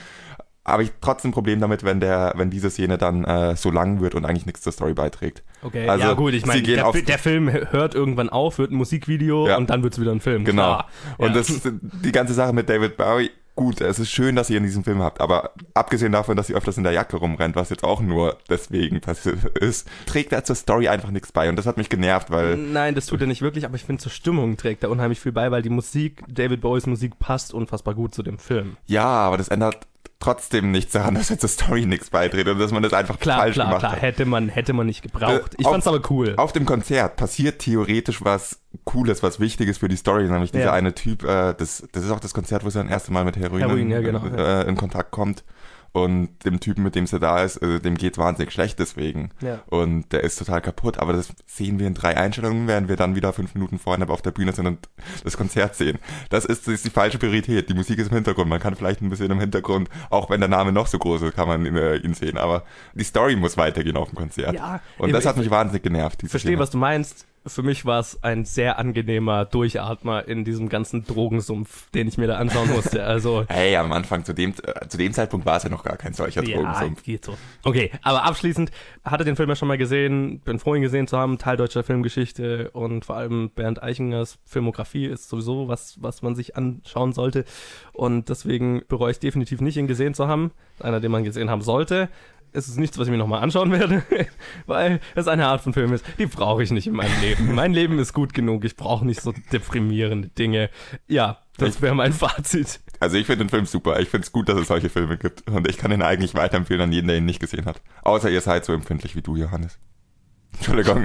habe ich trotzdem ein Problem damit, wenn der, wenn diese Szene dann äh, so lang wird und eigentlich nichts zur Story beiträgt. Okay, Also, ja gut, ich meine, der, der Film hört irgendwann auf, wird ein Musikvideo Ja. und dann wird's wieder ein Film. Genau. Klar. Und Ja. das ist die ganze Sache mit David Bowie. Gut, es ist schön, dass ihr in diesem Film habt, aber abgesehen davon, dass sie öfters in der Jacke rumrennt, was jetzt auch nur deswegen passiert ist, trägt er zur Story einfach nichts bei. Und das hat mich genervt, weil Nein, das tut er nicht wirklich, aber ich finde, zur Stimmung trägt er unheimlich viel bei, weil die Musik, David Bowies Musik passt unfassbar gut zu dem Film. ja, aber das ändert trotzdem nichts daran, dass er zur Story nichts beiträgt und dass man das einfach Klar, falsch klar, gemacht klar, hat. hätte man, hätte man nicht gebraucht. Äh, Ich auf- fand's aber cool. Auf dem Konzert passiert theoretisch was Cooles, was Wichtiges für die Story, nämlich dieser Ja. eine Typ, äh, das, das ist auch das Konzert, wo sie dann erste Mal mit Heroin, Heroin, ja, genau, äh, in Kontakt kommt. Und dem Typen, mit dem sie da ist, äh, dem geht's wahnsinnig schlecht deswegen. Ja. Und der ist total kaputt. Aber das sehen wir in drei Einstellungen, während wir dann wieder fünf Minuten vorher auf der Bühne sind und das Konzert sehen. Das ist, das ist die falsche Priorität. Die Musik ist im Hintergrund. Man kann vielleicht ein bisschen im Hintergrund, auch wenn der Name noch so groß ist, kann man ihn, äh, ihn sehen. Aber die Story muss weitergehen auf dem Konzert. Ja, und das hat mich wahnsinnig genervt. Ich verstehe, Szene. was du meinst. Für mich war es ein sehr angenehmer Durchatmer in diesem ganzen Drogensumpf, den ich mir da anschauen musste. Also, Hey, am Anfang, zu dem, äh, zu dem Zeitpunkt war es ja noch gar kein solcher ja, Drogensumpf. geht so. Okay, aber abschließend, hatte den Film ja schon mal gesehen, bin froh, ihn gesehen zu haben, Teil deutscher Filmgeschichte und vor allem Bernd Eichingers Filmografie ist sowieso was, was man sich anschauen sollte. Und deswegen bereue ich definitiv nicht, ihn gesehen zu haben. Einer, den man gesehen haben sollte. Es ist nichts, was ich mir nochmal anschauen werde, weil es eine Art von Film ist, die brauche ich nicht in meinem Leben. mein Leben ist gut genug, ich brauche nicht so deprimierende Dinge. Ja, das wäre mein Fazit. Also ich finde den Film super. Ich finde es gut, dass es solche Filme gibt. Und ich kann ihn eigentlich weiterempfehlen an jeden, der ihn nicht gesehen hat. Außer ihr seid so empfindlich wie du, Johannes. Entschuldigung.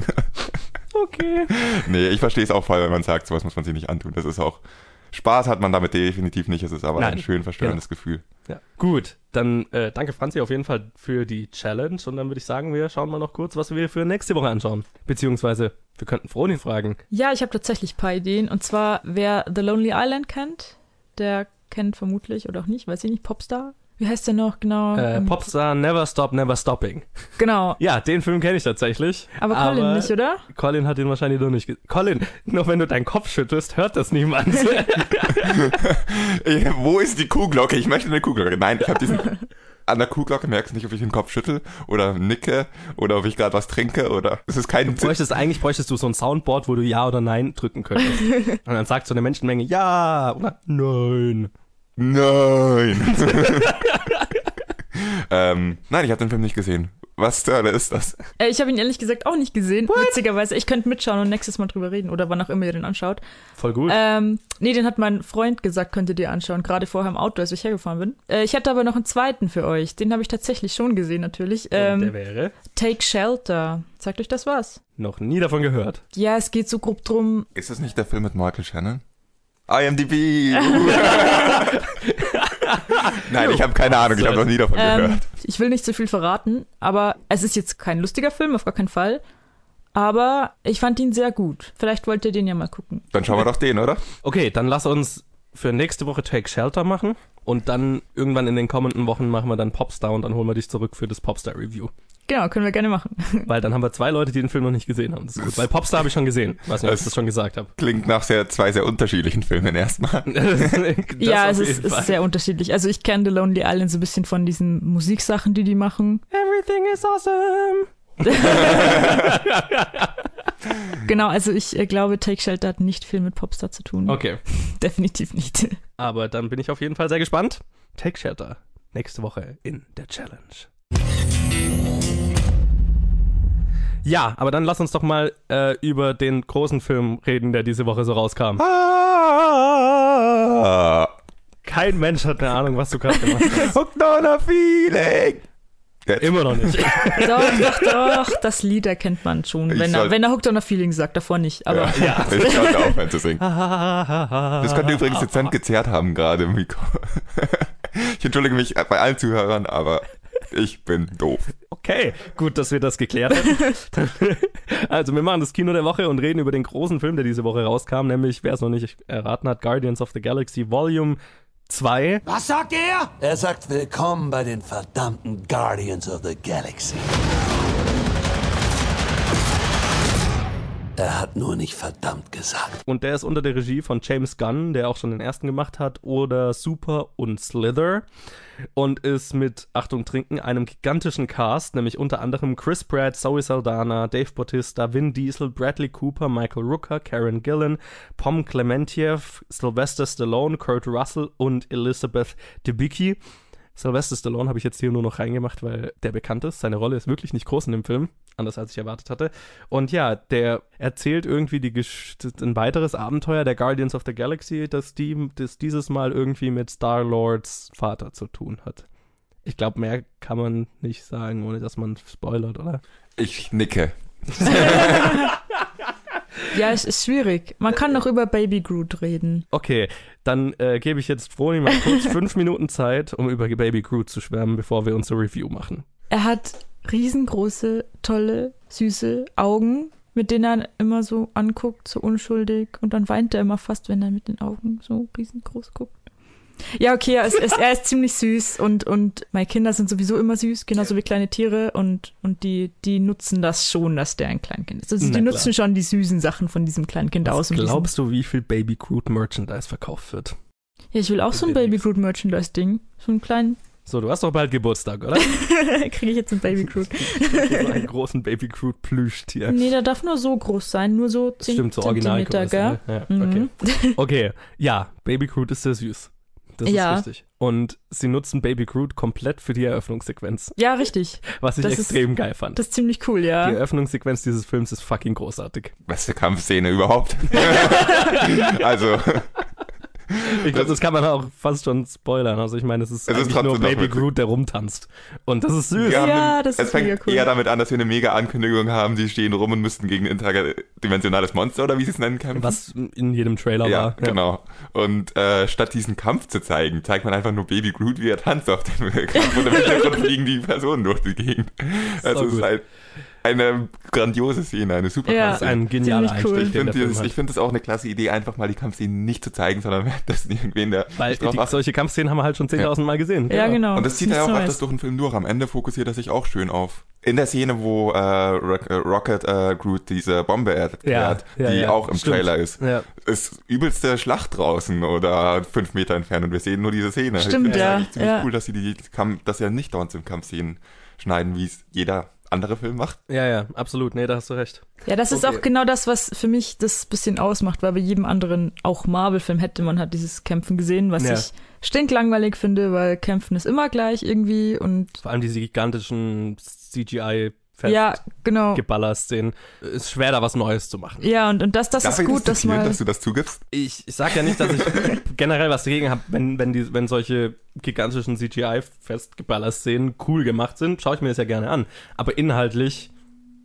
Okay. nee, ich verstehe es auch voll, wenn man sagt, sowas muss man sich nicht antun. Das ist auch, Spaß hat man damit definitiv nicht. Es ist aber Nein, ein schön verstörendes Gefühl. Ja. Gut, dann äh, danke Franzi auf jeden Fall für die Challenge und dann würde ich sagen, wir schauen mal noch kurz, was wir für nächste Woche anschauen. Beziehungsweise, wir könnten Fronin fragen. Ja, ich habe tatsächlich ein paar Ideen. Und zwar, wer The Lonely Island kennt, der kennt vermutlich oder auch nicht, weiß ich nicht, Popstar. Wie heißt der noch genau? Äh, Ähm, Popstar Never Stop, Never Stopping. Genau. Ja, den Film kenne ich tatsächlich. Aber Colin nicht, oder? Colin hat ihn wahrscheinlich noch nicht gesehen. Colin, nur wenn du deinen Kopf schüttelst, hört das niemand. Wo ist die Kuhglocke? Ich möchte eine Kuhglocke. Nein, ich habe diesen... An der Kuhglocke merkst du nicht, ob ich den Kopf schüttel oder nicke oder ob ich gerade was trinke oder... Es ist kein... bräuchtest, eigentlich bräuchtest du so ein Soundboard, wo du Ja oder Nein drücken könntest. Und dann sagt so eine Menschenmenge Ja oder Nein. Nein. ähm, nein, ich habe den Film nicht gesehen. Was zur Hölle ist das? Äh, ich habe ihn ehrlich gesagt auch nicht gesehen. Witzigerweise, ich könnte mitschauen und nächstes Mal drüber reden oder wann auch immer ihr den anschaut. Voll gut. Ähm, nee, den hat mein Freund gesagt, könnt ihr dir anschauen, gerade vorher im Auto, als ich hergefahren bin. Äh, ich hatte aber noch einen zweiten für euch. Den habe ich tatsächlich schon gesehen, natürlich. Und der Ähm, wäre Take Shelter. Sagt euch das was? noch nie davon gehört. Ja, es geht so grob drum. Ist das nicht der Film mit Michael Shannon? IMDb! Nein, ich habe keine Ahnung, ich habe noch nie davon Ähm, gehört. ich will nicht zu viel verraten, aber es ist jetzt kein lustiger Film, auf gar keinen Fall. Aber ich fand ihn sehr gut. Vielleicht wollt ihr den ja mal gucken. Dann schauen wir doch den, oder? Okay, dann lass uns für nächste Woche Take Shelter machen und dann irgendwann in den kommenden Wochen machen wir dann Popstar und dann holen wir dich zurück für das Popstar Review. Genau, können wir gerne machen. Weil dann haben wir zwei Leute, die den Film noch nicht gesehen haben. Das ist gut. Weil Popstar habe ich schon gesehen. Weiß nicht, ob ich das schon gesagt habe. Klingt nach sehr, zwei sehr unterschiedlichen Filmen erstmal. ja, es ist, ist sehr unterschiedlich. Also ich kenne The Lonely Island so ein bisschen von diesen Musiksachen, die die machen. Everything is awesome. Genau, also ich äh, glaube, Take Shelter hat nicht viel mit Popstar zu tun. Okay, Definitiv nicht. aber dann bin ich auf jeden Fall sehr gespannt. Take Shelter. Nächste Woche in der Challenge. Ja, aber dann lass uns doch mal äh, über den großen Film reden, der diese Woche so rauskam. Ah, Kein Mensch hat eine Ahnung, was du gerade gemacht hast. hooked on a feeling. Jetzt. Immer noch nicht. doch, doch, doch, das Lied erkennt man schon, wenn er, soll- wenn er Hooked on a Feeling sagt, davor nicht. Aber ja. Ich sollte aufhören zu singen. das Das könnte übrigens dezent gezerrt haben gerade im Mikro. Ich entschuldige mich bei allen Zuhörern, aber ich bin doof. Okay, gut, dass wir das geklärt haben. also wir machen das Kino der Woche und reden über den großen Film, der diese Woche rauskam, nämlich, wer es noch nicht erraten hat, Guardians of the Galaxy Volume 2. Was sagt er? Er sagt willkommen bei den verdammten Guardians of the Galaxy. Er hat nur nicht verdammt gesagt. Und der ist unter der Regie von James Gunn, der auch schon den ersten gemacht hat, oder Super und Slither. Und ist mit, Achtung, Trinken, einem gigantischen Cast, nämlich unter anderem Chris Pratt, Zoe Saldana, Dave Bautista, Vin Diesel, Bradley Cooper, Michael Rooker, Karen Gillan, Pom Clementiev, Sylvester Stallone, Kurt Russell und Elizabeth Debicki. Sylvester Stallone habe ich jetzt hier nur noch reingemacht, weil der bekannt ist. Seine Rolle ist wirklich nicht groß in dem Film, anders als ich erwartet hatte. Und ja, der erzählt irgendwie die Gesch ein weiteres Abenteuer der Guardians of the Galaxy, das, die, das dieses Mal irgendwie mit Star-Lords Vater zu tun hat. Ich glaube, mehr kann man nicht sagen, ohne dass man spoilert, oder? Ich nicke. ja, es ist schwierig. Man kann noch über Baby Groot reden. Okay, dann äh, gebe ich jetzt Froni mal kurz fünf Minuten Zeit, um über Baby Groot zu schwärmen, bevor wir unsere Review machen. Er hat riesengroße, tolle, süße Augen, mit denen er immer so anguckt, so unschuldig. Und dann weint er immer fast, wenn er mit den Augen so riesengroß guckt. Ja, okay, er ist, er ist, ziemlich süß und, und meine Kinder sind sowieso immer süß, genauso wie kleine Tiere und, und die, die nutzen das schon, dass der ein Kleinkind ist. Also Na die klar. nutzen schon die süßen Sachen von diesem kleinen Kind aus. Glaubst du, wie viel Baby Groot Merchandise verkauft wird? Ja, ich will auch so ein Baby Groot Merchandise-Ding. So einen kleinen, So, du hast doch bald Geburtstag, oder? kriege ich jetzt einen Baby Groot. so einen großen Baby Groot Plüschtier. Nee, der darf nur so groß sein, nur so 10 Stimmt, so Zentimeter, gell? Ne? Ja, Mhm. okay. okay, ja, Baby Groot ist sehr süß. Das Ja. ist richtig. Und sie nutzen Baby Groot komplett für die Eröffnungssequenz, Ja, richtig. was ich Das ist- extrem geil fand. Das ist ziemlich cool, die ja. Eröffnungssequenz dieses Films ist fucking großartig. Beste Kampfszene überhaupt. also, Ich glaube, das kann man auch fast schon spoilern. Also ich meine, es ist, Es ist nur Baby. Groot, der rumtanzt. Und das ist süß. Ja, den- das es ist fängt mega cool. eher damit an, dass wir eine mega Ankündigung haben, sie stehen rum und müssten gegen ein interdimensionales Monster oder wie sie es nennen kämpfen. Was in jedem Trailer Ja, war. genau. Und äh, statt diesen Kampf zu zeigen, zeigt man einfach nur Baby Groot, wie er tanzt auf dem Kampf und im Hintergrund fliegen die Personen durch die Gegend. Also es gut. ist halt eine grandiose Szene, eine super Ja. Das ist Szene. ein genialer cool. Einstieg, Ich finde das, find das auch eine klasse Idee, einfach mal die Kampfszenen nicht zu zeigen, sondern währenddessen irgendwen, der Weil die, solche Kampfszenen haben wir halt schon 10.000 Mal gesehen. Ja, genau. Und das zieht ja auch Neues. öfters durch den Film durch. Am Ende fokussiert er sich auch schön auf. In der Szene, wo äh, äh, Rocket äh, Groot diese Bombe erklärt, Ja, ja, die ja, auch im stimmt. Trailer ist, Ja. ist übelste Schlacht draußen oder fünf Meter entfernt und wir sehen nur diese Szene. Stimmt, ich finde ja, ziemlich ja. cool, dass sie die Kampf, dass sie ja nicht dauernd im Kampfszenen schneiden, wie es jeder andere Filme macht. Ja, ja, absolut. Nee, da hast du recht. Ja, das ist Okay. auch genau das, was für mich das bisschen ausmacht, weil bei jedem anderen, auch Marvel-Film, hätte man halt dieses Kämpfen gesehen, was Ja. ich stinklangweilig finde, weil Kämpfen ist immer gleich irgendwie und Vor allem diese gigantischen CGI ja, genau. Geballer-Szenen. Ist schwer, da was Neues zu machen. Ja, und, und das, das Darf ist gut, dass mal. dass du das zugibst? Ich, ich sag ja nicht, dass ich generell was dagegen habe, wenn, wenn, die, wenn solche gigantischen CGI-Festgeballer-Szenen cool gemacht sind, schaue ich mir das ja gerne an. Aber inhaltlich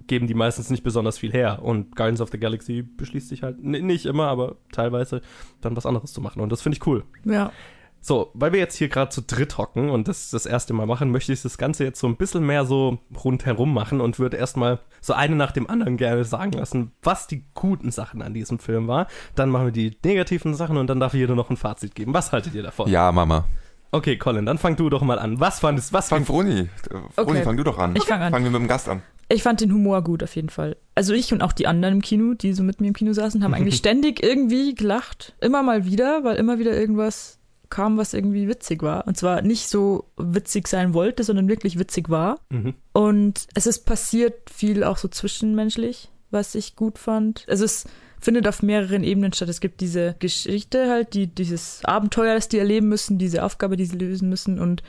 geben die meistens nicht besonders viel her. Und Guardians of the Galaxy beschließt sich halt, nicht immer, aber teilweise dann was anderes zu machen. Und das finde ich cool. Ja. So, weil wir jetzt hier gerade zu dritt hocken und das das erste Mal machen, möchte ich das Ganze jetzt so ein bisschen mehr so rundherum machen und würde erstmal so eine nach dem anderen gerne sagen lassen, was die guten Sachen an diesem Film war. Dann machen wir die negativen Sachen und dann darf jeder noch ein Fazit geben. Was haltet ihr davon? Ja, Mama. Okay, Colin, dann fang du doch mal an. Was fandest, was Fang Froni. Froni, Okay. fang du doch an. Ich fang an. Fangen wir mit dem Gast an. Ich fand den Humor gut auf jeden Fall. Also ich und auch die anderen im Kino, die so mit mir im Kino saßen, haben eigentlich ständig irgendwie gelacht. Immer mal wieder, weil immer wieder irgendwas kam, was irgendwie witzig war. Und zwar nicht so witzig sein wollte, sondern wirklich witzig war. Mhm. Und es ist passiert viel auch so zwischenmenschlich, was ich gut fand. Also es findet auf mehreren Ebenen statt. Es gibt diese Geschichte halt, die, dieses Abenteuer, das die erleben müssen, diese Aufgabe, die sie lösen müssen und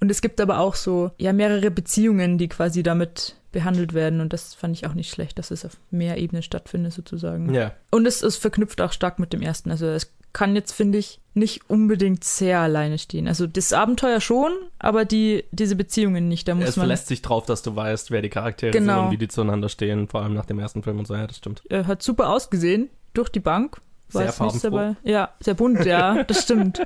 und es gibt aber auch so, ja, mehrere Beziehungen, die quasi damit behandelt werden. Und das fand ich auch nicht schlecht, dass es auf mehr Ebenen stattfindet, sozusagen. Ja. Und es ist verknüpft auch stark mit dem ersten. Also es kann jetzt, finde ich, nicht unbedingt sehr alleine stehen. Also das Abenteuer schon, aber die, diese Beziehungen nicht. Da muss Es man. verlässt sich drauf, dass du weißt, wer die Charaktere Genau. sind und wie die zueinander stehen, vor allem nach dem ersten Film und so. Ja, das stimmt. äh, hat super ausgesehen, durch die Bank. War Sehr jetzt nichts farbenfroh. dabei. Ja, sehr bunt, ja, das stimmt.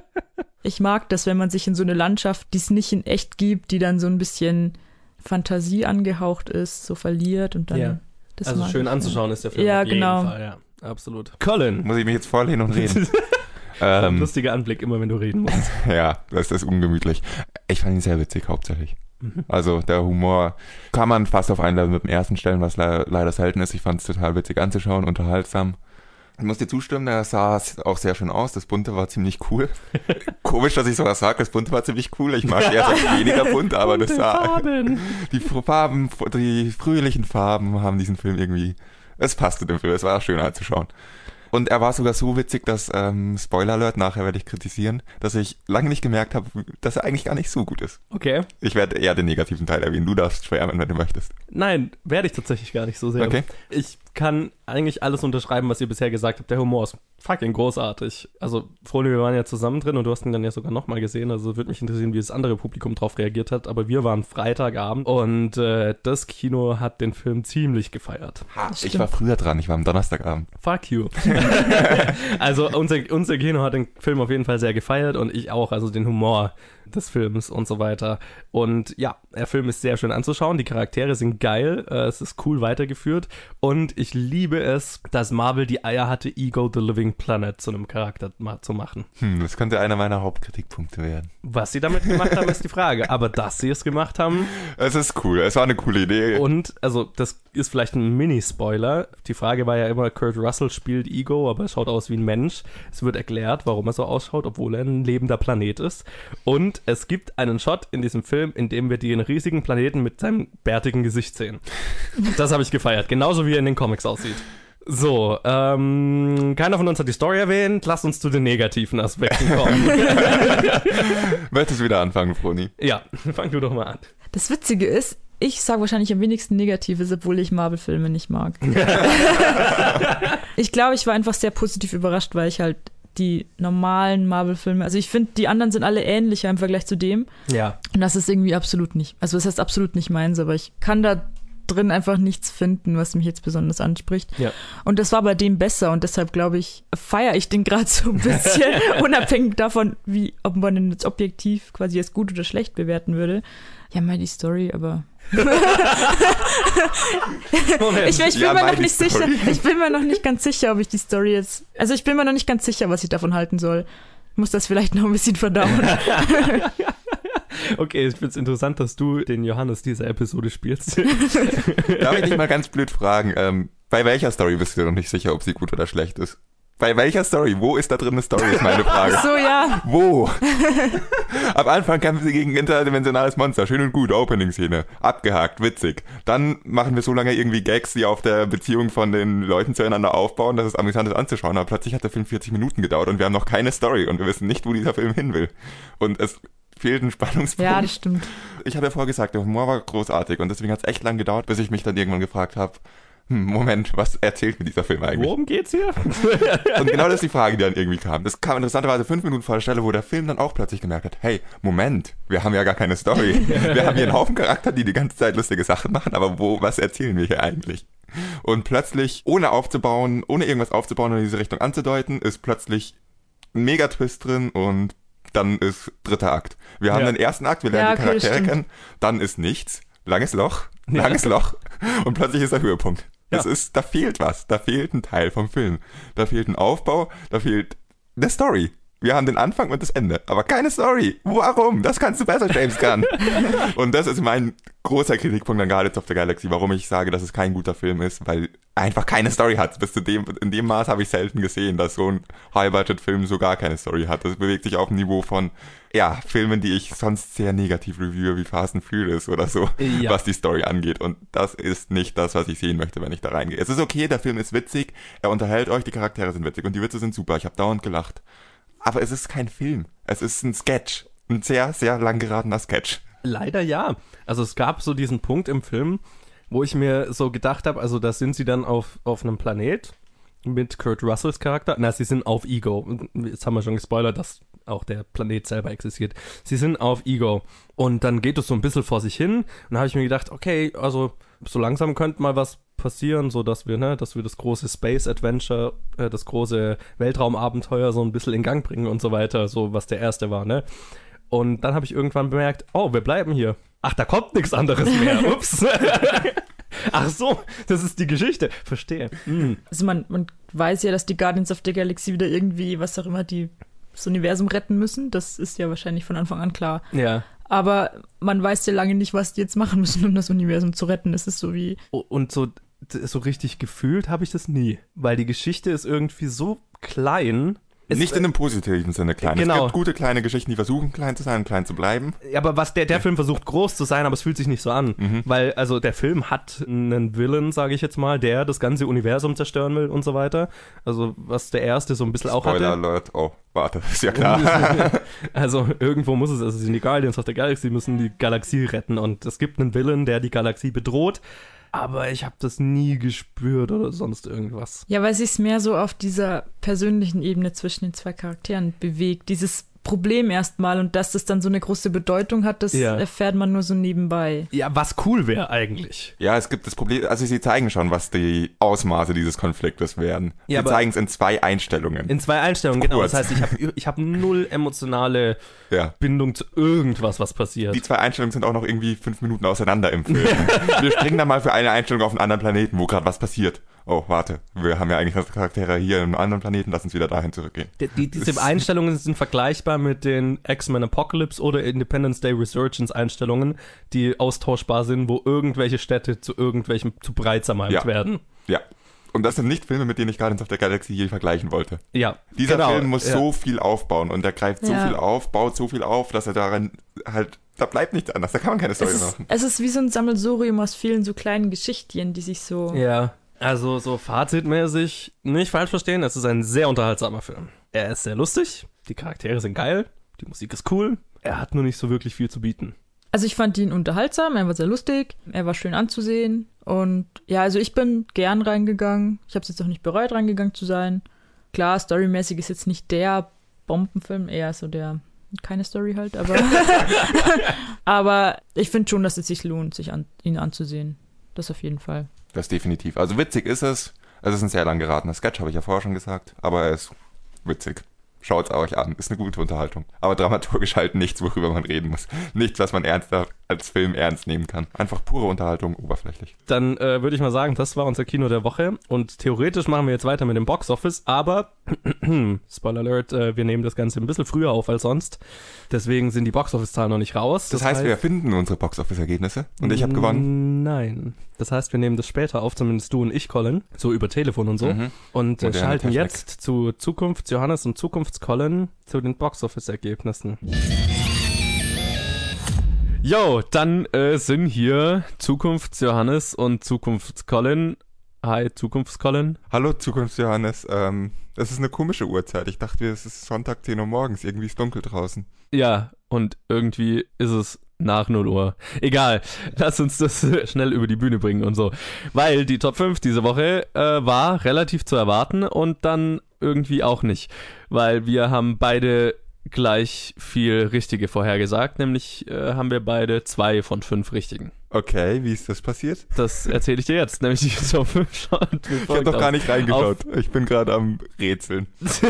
Ich mag das, wenn man sich in so eine Landschaft, die es nicht in echt gibt, die dann so ein bisschen Fantasie angehaucht ist, so verliert und dann. Ja. Das also schön ich, ja. anzuschauen ist der Film Ja, auf jeden genau. Fall, ja. Absolut. Colin. Muss ich mich jetzt vorlehnen und reden? ähm, Lustiger Anblick, immer wenn du reden musst. ja, das ist ungemütlich. Ich fand ihn sehr witzig hauptsächlich. Mhm. Also der Humor kann man fast auf ein Level mit dem ersten stellen, was le leider selten ist. Ich fand es total witzig anzuschauen, unterhaltsam. Ich muss dir zustimmen, der sah auch sehr schön aus. Das Bunte war ziemlich cool. Komisch, dass ich sowas sage. Das Bunte war ziemlich cool. Ich mag eher das weniger bunt, aber das sah. Farben. Die Farben, die fröhlichen Farben haben diesen Film irgendwie. Es passte dem Film. Es war schön anzuschauen. Und er war sogar so witzig, dass, ähm, Spoiler Alert, nachher werde ich kritisieren, dass ich lange nicht gemerkt habe, dass er eigentlich gar nicht so gut ist. Okay. Ich werde eher den negativen Teil erwähnen. Du darfst schwärmen, wenn du möchtest. Nein, werde ich tatsächlich gar nicht so sehr. Okay. Ich kann eigentlich alles unterschreiben, was ihr bisher gesagt habt. Der Humor ist fucking großartig. Also, Froni, wir waren ja zusammen drin und du hast ihn dann ja sogar nochmal gesehen. Also, würde mich interessieren, wie das andere Publikum drauf reagiert hat. Aber wir waren Freitagabend und äh, das Kino hat den Film ziemlich gefeiert. Ha, ich war früher dran. Ich war am Donnerstagabend. Fuck you. also unser, unser Kino hat den Film auf jeden Fall sehr gefeiert und ich auch, also den Humor des Films und so weiter. Und ja, der Film ist sehr schön anzuschauen, die Charaktere sind geil, äh, es ist cool weitergeführt und ich liebe es, dass Marvel die Eier hatte, Ego the Living Planet zu einem Charakter ma zu machen. Hm, das könnte einer meiner Hauptkritikpunkte werden. Was sie damit gemacht haben, ist die Frage. Aber dass sie es gemacht haben, Es ist cool. Es war eine coole Idee. Und, also, das ist vielleicht ein Mini-Spoiler. Die Frage war ja immer, Kurt Russell spielt Ego, aber er schaut aus wie ein Mensch. Es wird erklärt, warum er so ausschaut, obwohl er ein lebender Planet ist. Und es gibt einen Shot in diesem Film, in dem wir den riesigen Planeten mit seinem bärtigen Gesicht sehen. Das habe ich gefeiert. Genauso wie er in den Comics aussieht. So, ähm, keiner von uns hat die Story erwähnt. Lass uns zu den negativen Aspekten kommen. Möchtest du wieder anfangen, Froni? ja, fang du doch mal an. Das Witzige ist, ich sage wahrscheinlich am wenigsten Negatives, obwohl ich Marvel-Filme nicht mag. ich glaube, ich war einfach sehr positiv überrascht, weil ich halt die normalen Marvel-Filme, also ich finde, die anderen sind alle ähnlicher im Vergleich zu dem. Ja, Und das ist irgendwie absolut nicht, also das heißt absolut nicht meins, aber ich kann da drin einfach nichts finden, was mich jetzt besonders anspricht. Ja. Und das war bei dem besser und deshalb glaube ich, feiere ich den gerade so ein bisschen, unabhängig davon, wie, ob man den jetzt objektiv quasi als gut oder schlecht bewerten würde. Ja, mal die Story, aber Moment. ich, ich bin Ja, mir noch nicht sicher, Story. ich bin mir noch nicht ganz sicher, ob ich die Story jetzt, also ich bin mir noch nicht ganz sicher, was ich davon halten soll. Ich muss das vielleicht noch ein bisschen verdauen. Okay, ich finde es interessant, dass du den Johannes dieser Episode spielst. Darf ich dich mal ganz blöd fragen? Ähm, bei welcher Story bist du dir noch nicht sicher, ob sie gut oder schlecht ist? Bei welcher Story? Wo ist da drin eine Story, ist meine Frage. So, ja. Wo? Am Anfang kämpfen sie gegen ein interdimensionales Monster. Schön und gut, Opening-Szene. Abgehakt, witzig. Dann machen wir so lange irgendwie Gags, die auf der Beziehung von den Leuten zueinander aufbauen, dass es amüsant ist anzuschauen. Aber plötzlich hat der Film 40 Minuten gedauert und wir haben noch keine Story und wir wissen nicht, wo dieser Film hin will. Und es fehlt ein Spannungspunkt. Ja, das stimmt. Ich habe ja vorher gesagt, der Humor war großartig und deswegen hat es echt lang gedauert, bis ich mich dann irgendwann gefragt habe, hm, Moment, was erzählt mir dieser Film eigentlich? Worum geht's hier? Und genau das ist die Frage, die dann irgendwie kam. Das kam interessanterweise fünf Minuten vor der Stelle, wo der Film dann auch plötzlich gemerkt hat, hey, Moment, wir haben ja gar keine Story. Wir haben hier einen Haufen Charakter, die die ganze Zeit lustige Sachen machen, aber wo, was erzählen wir hier eigentlich? Und plötzlich, ohne aufzubauen, ohne irgendwas aufzubauen und in diese Richtung anzudeuten, ist plötzlich ein Megatwist drin und dann ist dritter Akt. Wir haben Ja. den ersten Akt, wir lernen Ja, die okay, Charaktere stimmt. kennen, dann ist nichts, langes Loch, langes Loch und plötzlich ist der Höhepunkt. Ja. ist, da fehlt was, da fehlt ein Teil vom Film. Da fehlt ein Aufbau, da fehlt eine Story. Wir haben den Anfang und das Ende, aber keine Story. Warum? Das kannst du besser, James Gunn. und das ist mein großer Kritikpunkt an Guardians of the Galaxy, warum ich sage, dass es kein guter Film ist, weil einfach keine Story hat. Bis zu dem, in dem Maß habe ich selten gesehen, dass so ein High-Budget-Film so gar keine Story hat. Das bewegt sich auf dem Niveau von, ja, Filmen, die ich sonst sehr negativ reviewe, wie Fast and Furious oder so, Ja. was die Story angeht. Und das ist nicht das, was ich sehen möchte, wenn ich da reingehe. Es ist okay, der Film ist witzig, er unterhält euch, die Charaktere sind witzig und die Witze sind super. Ich habe dauernd gelacht. Aber es ist kein Film. Es ist ein Sketch. Ein sehr, sehr lang geratener Sketch. Leider ja. Also es gab so diesen Punkt im Film, wo ich mir so gedacht habe, also da sind sie dann auf, auf einem Planet mit Kurt Russells Charakter. Na, sie sind auf Ego. Jetzt haben wir schon gespoilert, dass auch der Planet selber existiert. Sie sind auf Ego. Und dann geht es so ein bisschen vor sich hin. Und da habe ich mir gedacht, okay, also so langsam könnte mal was passieren, so dass wir, ne, dass wir das große Space Adventure, äh, das große Weltraumabenteuer so ein bisschen in Gang bringen und so weiter, so was der erste war, ne? Und dann habe ich irgendwann bemerkt, oh, wir bleiben hier. Ach, da kommt nichts anderes mehr. Ups. Ach so, das ist die Geschichte. Verstehe. Hm. Also man, man weiß ja, dass die Guardians of the Galaxy wieder irgendwie, was auch immer, die das Universum retten müssen. Das ist ja wahrscheinlich von Anfang an klar. Ja. Aber man weiß ja lange nicht, was die jetzt machen müssen, um das Universum zu retten. Es ist so wie, Und so, so richtig gefühlt habe ich das nie. Weil die Geschichte ist irgendwie so klein. Es- Nicht in einem positiven Sinne klein. Genau. Es gibt gute kleine Geschichten, die versuchen klein zu sein und klein zu bleiben. Ja, aber was der, der Film versucht groß zu sein, aber es fühlt sich nicht so an. Mhm. Weil, also der Film hat einen Villain, sage ich jetzt mal, der das ganze Universum zerstören will und so weiter. Also was der erste so ein bisschen auch Spoiler hatte. Alert. Oh, warte, ist ja klar. also irgendwo muss es, also sind die Guardians of the Galaxy, müssen die Galaxie retten und es gibt einen Villain, der die Galaxie bedroht. Aber ich habe das nie gespürt oder sonst irgendwas. ja, weil sich mehr so auf dieser persönlichen Ebene zwischen den zwei Charakteren bewegt. Dieses Problem erstmal und dass das dann so eine große Bedeutung hat, das Ja. erfährt man nur so nebenbei. Ja, was cool wäre eigentlich. Ja, es gibt das Problem, also sie zeigen schon, was die Ausmaße dieses Konfliktes werden. Ja, sie zeigen es in zwei Einstellungen. In zwei Einstellungen, genau. Kurz. Das heißt, ich habe ich hab null emotionale ja. Bindung zu irgendwas, was passiert. Die zwei Einstellungen sind auch noch irgendwie fünf Minuten auseinander im Film. wir springen dann mal für eine Einstellung auf einen anderen Planeten, wo gerade was passiert. Oh, warte, wir haben ja eigentlich unsere Charaktere hier in einem anderen Planeten, lass uns wieder dahin zurückgehen. Die, die, diese Einstellungen sind vergleichbar mit den X-Men Apocalypse oder Independence Day Resurgence Einstellungen, die austauschbar sind, wo irgendwelche Städte zu irgendwelchem zu breit zermalmt Ja. werden. Ja. Und das sind nicht Filme, mit denen ich Guardians of the Galaxy je vergleichen wollte. Ja. Dieser genau, Film muss ja. so viel aufbauen und er greift so Ja. viel auf, baut so viel auf, dass er daran halt, da bleibt nichts anders, da kann man keine Story Es ist, machen. es ist wie so ein Sammelsurium aus vielen so kleinen Geschichtchen, die sich so. Ja. Also so fazitmäßig, nicht falsch verstehen, es ist ein sehr unterhaltsamer Film. Er ist sehr lustig, die Charaktere sind geil, die Musik ist cool, er hat nur nicht so wirklich viel zu bieten. Also ich fand ihn unterhaltsam, er war sehr lustig, er war schön anzusehen und ja, also ich bin gern reingegangen. Ich habe es jetzt auch nicht bereut, reingegangen zu sein. Klar, storymäßig ist jetzt nicht der Bombenfilm, eher so der keine Story halt, aber aber ich finde schon, dass es sich lohnt, sich an, ihn anzusehen. Das auf jeden Fall. Das definitiv. Also witzig ist es. Es ist ein sehr lang geratener Sketch, habe ich ja vorher schon gesagt, aber er ist witzig. Schaut's euch an, ist eine gute Unterhaltung. Aber dramaturgisch halt nichts, worüber man reden muss. Nichts, was man ernsthaft als Film ernst nehmen kann. Einfach pure Unterhaltung, oberflächlich. Dann äh, würde ich mal sagen, das war unser Kino der Woche. Und theoretisch machen wir jetzt weiter mit dem Box Office, aber Spoiler Alert, äh, wir nehmen das Ganze ein bisschen früher auf als sonst. Deswegen sind die Box Office-Zahlen noch nicht raus. Das, heißt, wir erfinden unsere Box-Office-Ergebnisse und ich habe gewonnen. Nein. Das heißt, wir nehmen das später auf, zumindest du und ich, Colin, so über Telefon und so. Mhm. Und äh, schalten Technik. jetzt zu Zukunfts-Johannes und Zukunfts-Colin zu den Box-Office-Ergebnissen. Jo, dann äh, sind hier Zukunfts-Johannes und Zukunfts-Colin. Hi, Zukunfts-Colin. Hallo Zukunftsjohannes, ähm, das ist eine komische Uhrzeit. Ich dachte, es ist Sonntag 10 Uhr morgens, irgendwie ist dunkel draußen. Ja, und irgendwie ist es nach 0 Uhr. Egal, lass uns das schnell über die Bühne bringen und so. Weil die Top 5 diese Woche äh, war relativ zu erwarten und dann irgendwie auch nicht. Weil wir haben beide gleich viel Richtige vorhergesagt, nämlich äh, haben wir beide zwei von fünf Richtigen. Okay, wie ist das passiert? Das erzähle ich dir jetzt, nämlich die Top 5 schaut. Ich habe doch gar nicht reingeschaut. Ich bin gerade am Rätseln.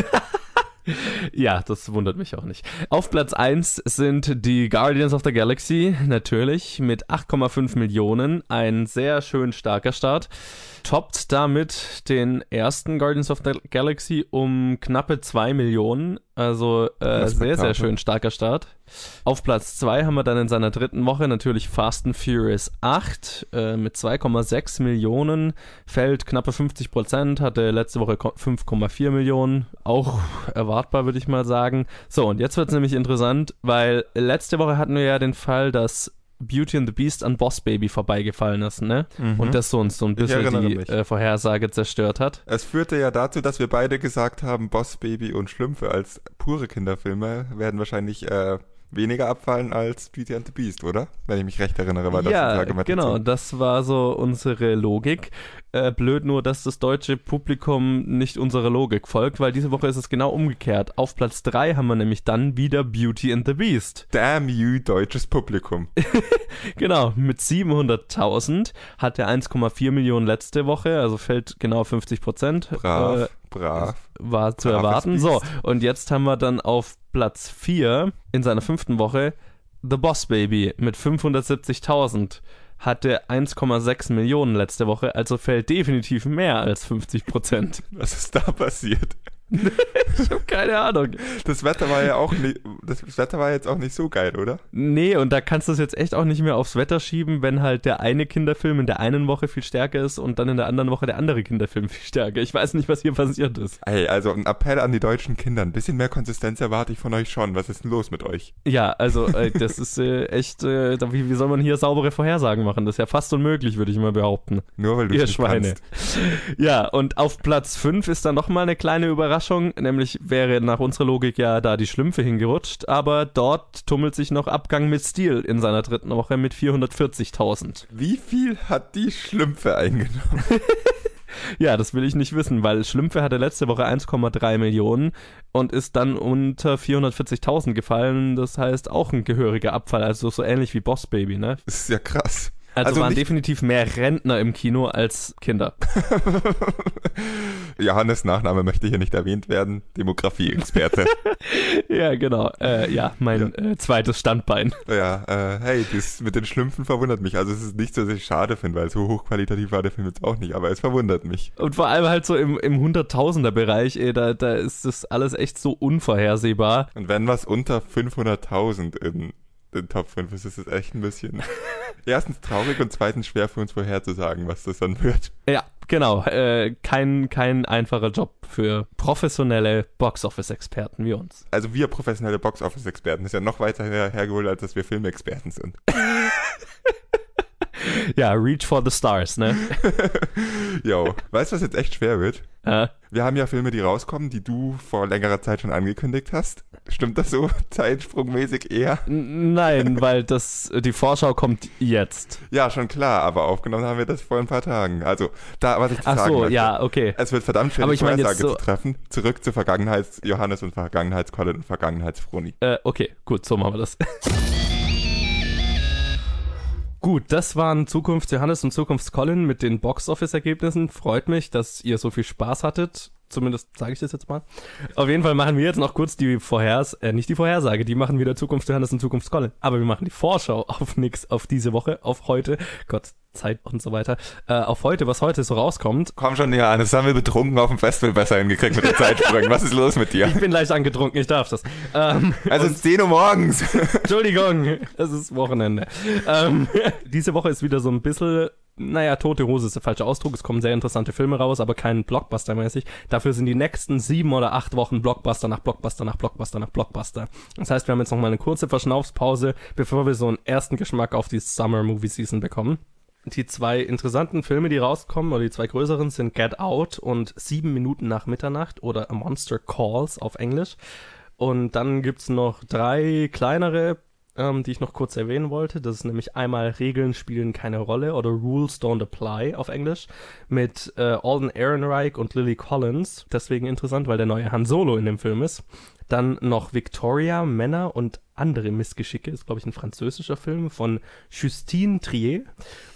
Ja, das wundert mich auch nicht. Auf Platz 1 sind die Guardians of the Galaxy, natürlich, mit 8,5 Millionen. Ein sehr schön starker Start. Toppt damit den ersten Guardians of the Galaxy um knappe 2 Millionen. Also äh, sehr, sehr schön starker Start. Auf Platz 2 haben wir dann in seiner dritten Woche natürlich Fast and Furious 8 äh, mit 2,6 Millionen. Fällt knappe 50 Prozent, hatte letzte Woche ko- 5,4 Millionen. Auch erwartbar, würde ich mal sagen. So, und jetzt wird es nämlich interessant, weil letzte Woche hatten wir ja den Fall, dass Beauty and the Beast an Boss Baby vorbeigefallen ist, ne? Und das so uns so ein bisschen die äh, Vorhersage zerstört hat. Es führte ja dazu, dass wir beide gesagt haben, Boss Baby und Schlümpfe als pure Kinderfilme werden wahrscheinlich äh, weniger abfallen als Beauty and the Beast, oder? Wenn ich mich recht erinnere, war das ja, unsere Argumentation. genau, das war so unsere Logik. Äh, blöd nur, dass das deutsche Publikum nicht unserer Logik folgt, weil diese Woche ist es genau umgekehrt. Auf Platz 3 haben wir nämlich dann wieder Beauty and the Beast. Damn you, deutsches Publikum. Genau, mit 700.000 hat er 1,4 Millionen letzte Woche, also fällt genau 50 Prozent. Brav, Äh, brav. war zu Braves erwarten. Biest. So, und jetzt haben wir dann auf Platz 4 in seiner fünften Woche The Boss Baby mit 570.000. Hatte 1,6 Millionen letzte Woche, also fällt definitiv mehr als 50 Prozent. Was ist da passiert? Ich habe keine Ahnung. Das Wetter war ja auch nicht, das Wetter war jetzt auch nicht so geil, oder? Nee, und da kannst du es jetzt echt auch nicht mehr aufs Wetter schieben, wenn halt der eine Kinderfilm in der einen Woche viel stärker ist und dann in der anderen Woche der andere Kinderfilm viel stärker. Ich weiß nicht, was hier passiert ist. Ey, also ein Appell an die deutschen Kinder. Ein bisschen mehr Konsistenz erwarte ich von euch schon. Was ist denn los mit euch? Ja, also äh, das ist äh, echt, äh, wie, wie soll man hier saubere Vorhersagen machen? Das ist ja fast unmöglich, würde ich mal behaupten. Nur weil du Ihr Schweine. kannst. Ja, und auf Platz 5 ist dann nochmal eine kleine Überraschung, nämlich wäre nach unserer Logik ja da die Schlümpfe hingerutscht, aber dort tummelt sich noch Abgang mit Stil in seiner dritten Woche mit 440.000. Wie viel hat die Schlümpfe eingenommen? Ja, das will ich nicht wissen, weil Schlümpfe hatte letzte Woche 1,3 Millionen und ist dann unter 440.000 gefallen, das heißt auch ein gehöriger Abfall, also so ähnlich wie Boss Baby, ne? Das ist ja krass. Also, Also waren definitiv mehr Rentner im Kino als Kinder. Johannes Nachname möchte hier nicht erwähnt werden. Demografie-Experte. ja, genau. Äh, ja, mein Äh, zweites Standbein. ja, äh, hey, das mit den Schlümpfen verwundert mich. Also es ist nicht so, dass ich schade finde, weil so hochqualitativ war der Film jetzt auch nicht, aber es verwundert mich. Und vor allem halt so im, im Hunderttausender-Bereich, ey, da, da ist das alles echt so unvorhersehbar. Und wenn was unter 500.000 in den Top 5 ist, ist es echt ein bisschen erstens traurig und zweitens schwer für uns vorherzusagen, was das dann wird. Ja, genau. Äh, kein, kein einfacher Job für professionelle Box-Office-Experten wie uns. Also wir professionelle Box-Office-Experten ist ja noch weiter her hergeholt, als dass wir Filmexperten sind. Ja, Reach for the Stars, ne? Jo, weißt du, was jetzt echt schwer wird? äh, Wir haben ja Filme, die rauskommen, die du vor längerer Zeit schon angekündigt hast. Stimmt das so zeitsprungmäßig eher? n- nein, weil das, die Vorschau kommt jetzt. Ja, schon klar, aber aufgenommen haben wir das vor ein paar Tagen. Also, da, was ich zu Ach sagen so, möchte. ja, okay. Es wird verdammt schwer, Aber die ich meine jetzt Vorhersage so- zu treffen. Zurück zu Vergangenheits-Johannes und Vergangenheits-Colin und Vergangenheits-Froni. Äh, okay, gut, so machen wir das. Gut, das waren Zukunfts Johannes und Zukunfts Colin mit den Box-Office-Ergebnissen. Freut mich, dass ihr so viel Spaß hattet. Zumindest sage ich das jetzt mal. Auf jeden Fall machen wir jetzt noch kurz die Vorhers, äh, nicht die Vorhersage, die machen wieder Zukunft Johannes und Zukunft Colin. Aber wir machen die Vorschau auf nix, auf diese Woche, auf heute. Gott, Zeit und so weiter. Äh, auf heute, was heute so rauskommt. Komm schon näher an, das haben wir betrunken auf dem Festival besser hingekriegt mit den Zeitsprüngen. Was ist los mit dir? Ich bin leicht angetrunken, ich darf das. Ähm, Also es ist 10 Uhr morgens. Entschuldigung, es ist Wochenende. Ähm, diese Woche ist wieder so ein bisschen, naja, tote Hose ist der falsche Ausdruck. Es kommen sehr interessante Filme raus, aber kein Blockbuster-mäßig. Dafür sind die nächsten sieben oder acht Wochen Blockbuster nach Blockbuster nach Blockbuster nach Blockbuster. Das heißt, wir haben jetzt noch mal eine kurze Verschnaufspause, bevor wir so einen ersten Geschmack auf die Summer Movie Season bekommen. Die zwei interessanten Filme, die rauskommen, oder die zwei größeren, sind Get Out und Sieben Minuten nach Mitternacht oder A Monster Calls auf Englisch. Und dann gibt's noch drei kleinere, ähm, die ich noch kurz erwähnen wollte. Das ist nämlich einmal Regeln spielen keine Rolle oder Rules don't apply auf Englisch mit äh, Alden Ehrenreich und Lily Collins. Deswegen interessant, weil der neue Han Solo in dem Film ist. Dann noch Victoria, Männer und andere Missgeschicke, ist glaube ich ein französischer Film von Justine Trier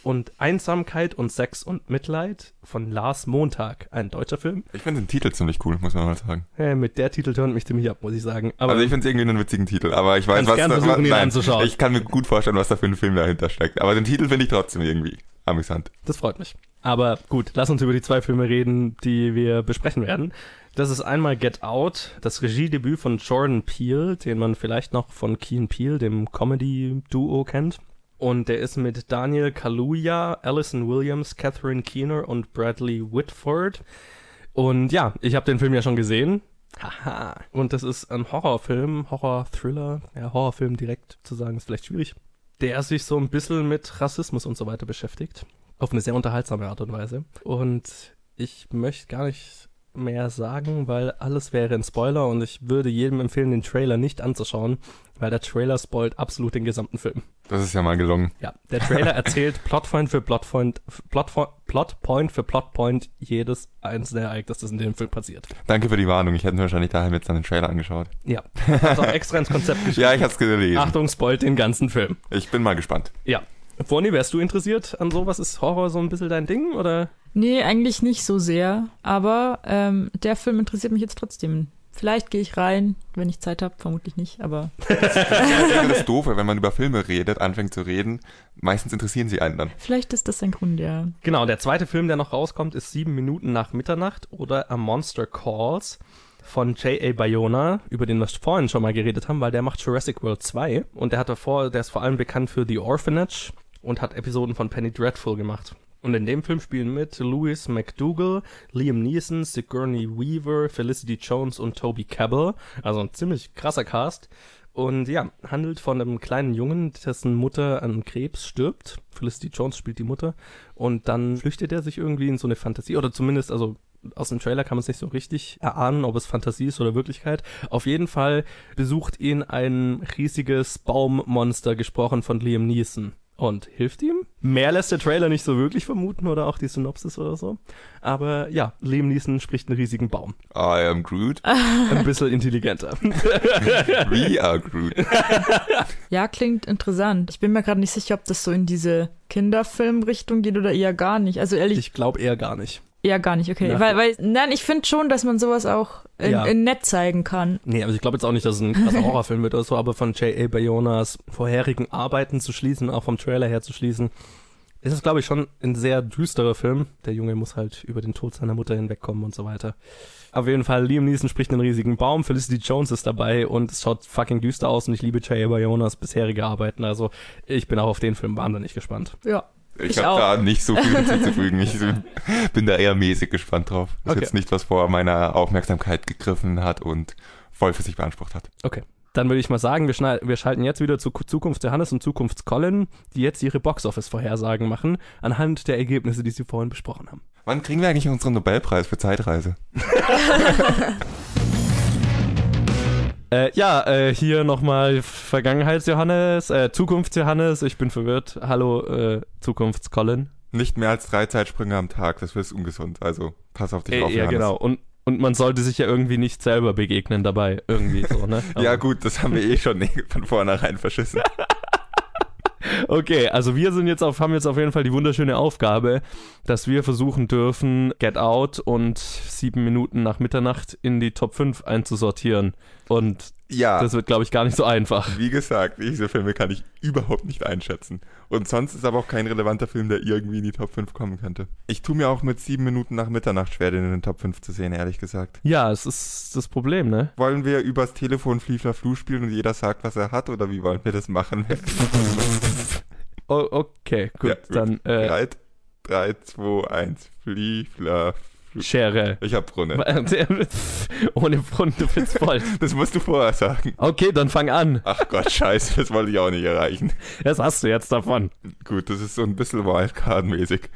und Einsamkeit und Sex und Mitleid von Lars Montag, ein deutscher Film. Ich finde den Titel ziemlich cool, muss man mal sagen. Äh, mit der Titel tönt mich ziemlich ab, muss ich sagen. Aber also ich finde es irgendwie einen witzigen Titel, aber ich weiß, was gern da, versuchen, ihn nein, anzuschauen. Ich kann mir gut vorstellen, was da für ein Film dahinter steckt. Aber den Titel finde ich trotzdem irgendwie amüsant. Das freut mich. Aber gut, lass uns über die zwei Filme reden, die wir besprechen werden. Das ist einmal Get Out, das Regiedebüt von Jordan Peele, den man vielleicht noch von Keen Peele, dem Comedy-Duo, kennt. Und der ist mit Daniel Kaluuya, Alison Williams, Catherine Keener und Bradley Whitford. Und ja, ich habe den Film ja schon gesehen. Haha. Und das ist ein Horrorfilm, Horror-Thriller. Ja, Horrorfilm direkt zu sagen ist vielleicht schwierig. Der sich so ein bisschen mit Rassismus und so weiter beschäftigt. Auf eine sehr unterhaltsame Art und Weise. Und ich möchte gar nicht mehr sagen, weil alles wäre ein Spoiler und ich würde jedem empfehlen, den Trailer nicht anzuschauen, weil der Trailer spoilt absolut den gesamten Film. Das ist ja mal gelungen. Ja, der Trailer erzählt Plotpoint für Plotpoint, Plotpoint, Plotpoint für Plotpoint jedes einzelne Ereignis, das in dem Film passiert. Danke für die Warnung. Ich hätte mir wahrscheinlich daheim jetzt dann den Trailer angeschaut. Ja, hat auch extra ins Konzept geschrieben. Ja, ich hab's gelesen. Achtung, spoilt den ganzen Film. Ich bin mal gespannt. Ja. Vorni, wärst du interessiert an sowas? Ist Horror so ein bisschen dein Ding, oder? Nee, eigentlich nicht so sehr. Aber ähm, der Film interessiert mich jetzt trotzdem. Vielleicht gehe ich rein, wenn ich Zeit habe. Vermutlich nicht, aber Das ist das Doofe, wenn man über Filme redet, anfängt zu reden. Meistens interessieren sie einen dann. vielleicht ist das ein Grund, ja. Genau, der zweite Film, der noch rauskommt, ist Sieben Minuten nach Mitternacht oder A Monster Calls von J.A. Bayona, über den wir vorhin schon mal geredet haben, weil der macht Jurassic World 2 und der hat davor, der ist vor allem bekannt für The Orphanage und hat Episoden von Penny Dreadful gemacht. Und in dem Film spielen mit Louis McDougall, Liam Neeson, Sigourney Weaver, Felicity Jones und Toby Cabell. Also ein ziemlich krasser Cast. Und ja, handelt von einem kleinen Jungen, dessen Mutter an Krebs stirbt. Felicity Jones spielt die Mutter. Und dann flüchtet er sich irgendwie in so eine Fantasie, oder zumindest, also aus dem Trailer kann man es nicht so richtig erahnen, ob es Fantasie ist oder Wirklichkeit. Auf jeden Fall besucht ihn ein riesiges Baummonster, gesprochen von Liam Neeson. Und hilft ihm? Mehr lässt der Trailer nicht so wirklich vermuten oder auch die Synopsis oder so. Aber ja, Liam Neeson spricht einen riesigen Baum. I am Groot. Ein bisschen intelligenter. We are Groot. Ja, klingt interessant. Ich bin mir gerade nicht sicher, ob das so in diese Kinderfilmrichtung geht oder eher gar nicht. Also ehrlich, Ich glaube eher gar nicht. Eher gar nicht, okay. Ja. Weil, weil, nein, ich finde schon, dass man sowas auch in, Ja. in nett zeigen kann. Nee, also ich glaube jetzt auch nicht, dass es ein krasser Horrorfilm wird oder so, aber von J.A. Bayonas vorherigen Arbeiten zu schließen, auch vom Trailer her zu schließen, ist es, glaube ich, schon ein sehr düsterer Film. Der Junge muss halt über den Tod seiner Mutter hinwegkommen und so weiter. Auf jeden Fall, Liam Neeson spricht einen riesigen Baum, Felicity Jones ist dabei und es schaut fucking düster aus und ich liebe J.A. Bayonas bisherige Arbeiten, also ich bin auch auf den Film wahnsinnig gespannt. Ja. Ich, Ich habe da nicht so viel hinzuzufügen. Ich bin da eher mäßig gespannt drauf. Ist Okay. jetzt nicht, was vor meiner Aufmerksamkeit gegriffen hat und voll für sich beansprucht hat. Okay. Dann würde ich mal sagen, wir, wir schalten jetzt wieder zu Ku- Zukunft Johannes und Zukunft Colin, die jetzt ihre Boxoffice-Vorhersagen machen, anhand der Ergebnisse, die sie vorhin besprochen haben. Wann kriegen wir eigentlich unseren Nobelpreis für Zeitreise? Äh, ja, äh, hier nochmal Vergangenheits-Johannes, äh, Zukunfts-Johannes, ich bin verwirrt. Hallo, äh, Zukunfts-Colin. Nicht mehr als drei Zeitsprünge am Tag, das ist ungesund. Also pass auf dich Äh, auf, ja, Johannes. genau. Und, und man sollte sich ja irgendwie nicht selber begegnen dabei. Irgendwie so, ne? Ja gut, das haben wir eh schon von vornherein verschissen. Okay, also wir sind jetzt auf, haben jetzt auf jeden Fall die wunderschöne Aufgabe, dass wir versuchen dürfen, Get Out und sieben Minuten nach Mitternacht in die Top 5 einzusortieren. Und Ja, das wird, glaube ich, gar nicht so einfach. wie gesagt, diese Filme kann ich überhaupt nicht einschätzen. Und sonst ist aber auch kein relevanter Film, der irgendwie in die Top 5 kommen könnte. Ich tue mir auch mit sieben Minuten nach Mitternacht schwer, den in den Top 5 zu sehen, ehrlich gesagt. Ja, es ist das Problem, ne? Wollen wir übers Telefon Fliefler Flu spielen und jeder sagt, was er hat, oder wie wollen wir das machen? Oh, okay, gut, Ja, dann äh, 3, 3, 2, 1. Fliefler Flu. Schere. Ich hab Brunnen. Ohne Funde wird's voll. Das musst du vorher sagen. Okay, dann fang an. Ach Gott, scheiße, das wollte ich auch nicht erreichen. Das hast du jetzt davon. Gut, das ist so ein bisschen Wildcard-mäßig.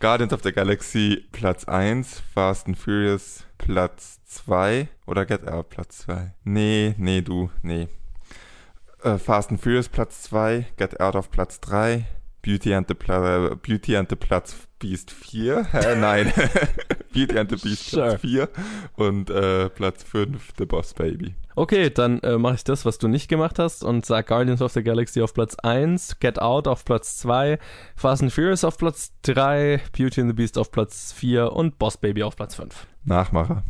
Guardians of the Galaxy Platz 1, Fast and Furious Platz 2 oder Get Out Platz 2? Nee, nee, du, nee. Äh, Fast and Furious Platz 2, Get Out auf Platz 3, Beauty and the, Pla Beauty and the Platz Beast 4, hä, nein, Beauty and the Beast Sure. Platz 4 und äh, Platz 5 The Boss Baby. Okay, dann äh, mache ich das, was du nicht gemacht hast und sag Guardians of the Galaxy auf Platz 1, Get Out auf Platz 2, Fast and Furious auf Platz 3, Beauty and the Beast auf Platz 4 und Boss Baby auf Platz 5. Nachmacher.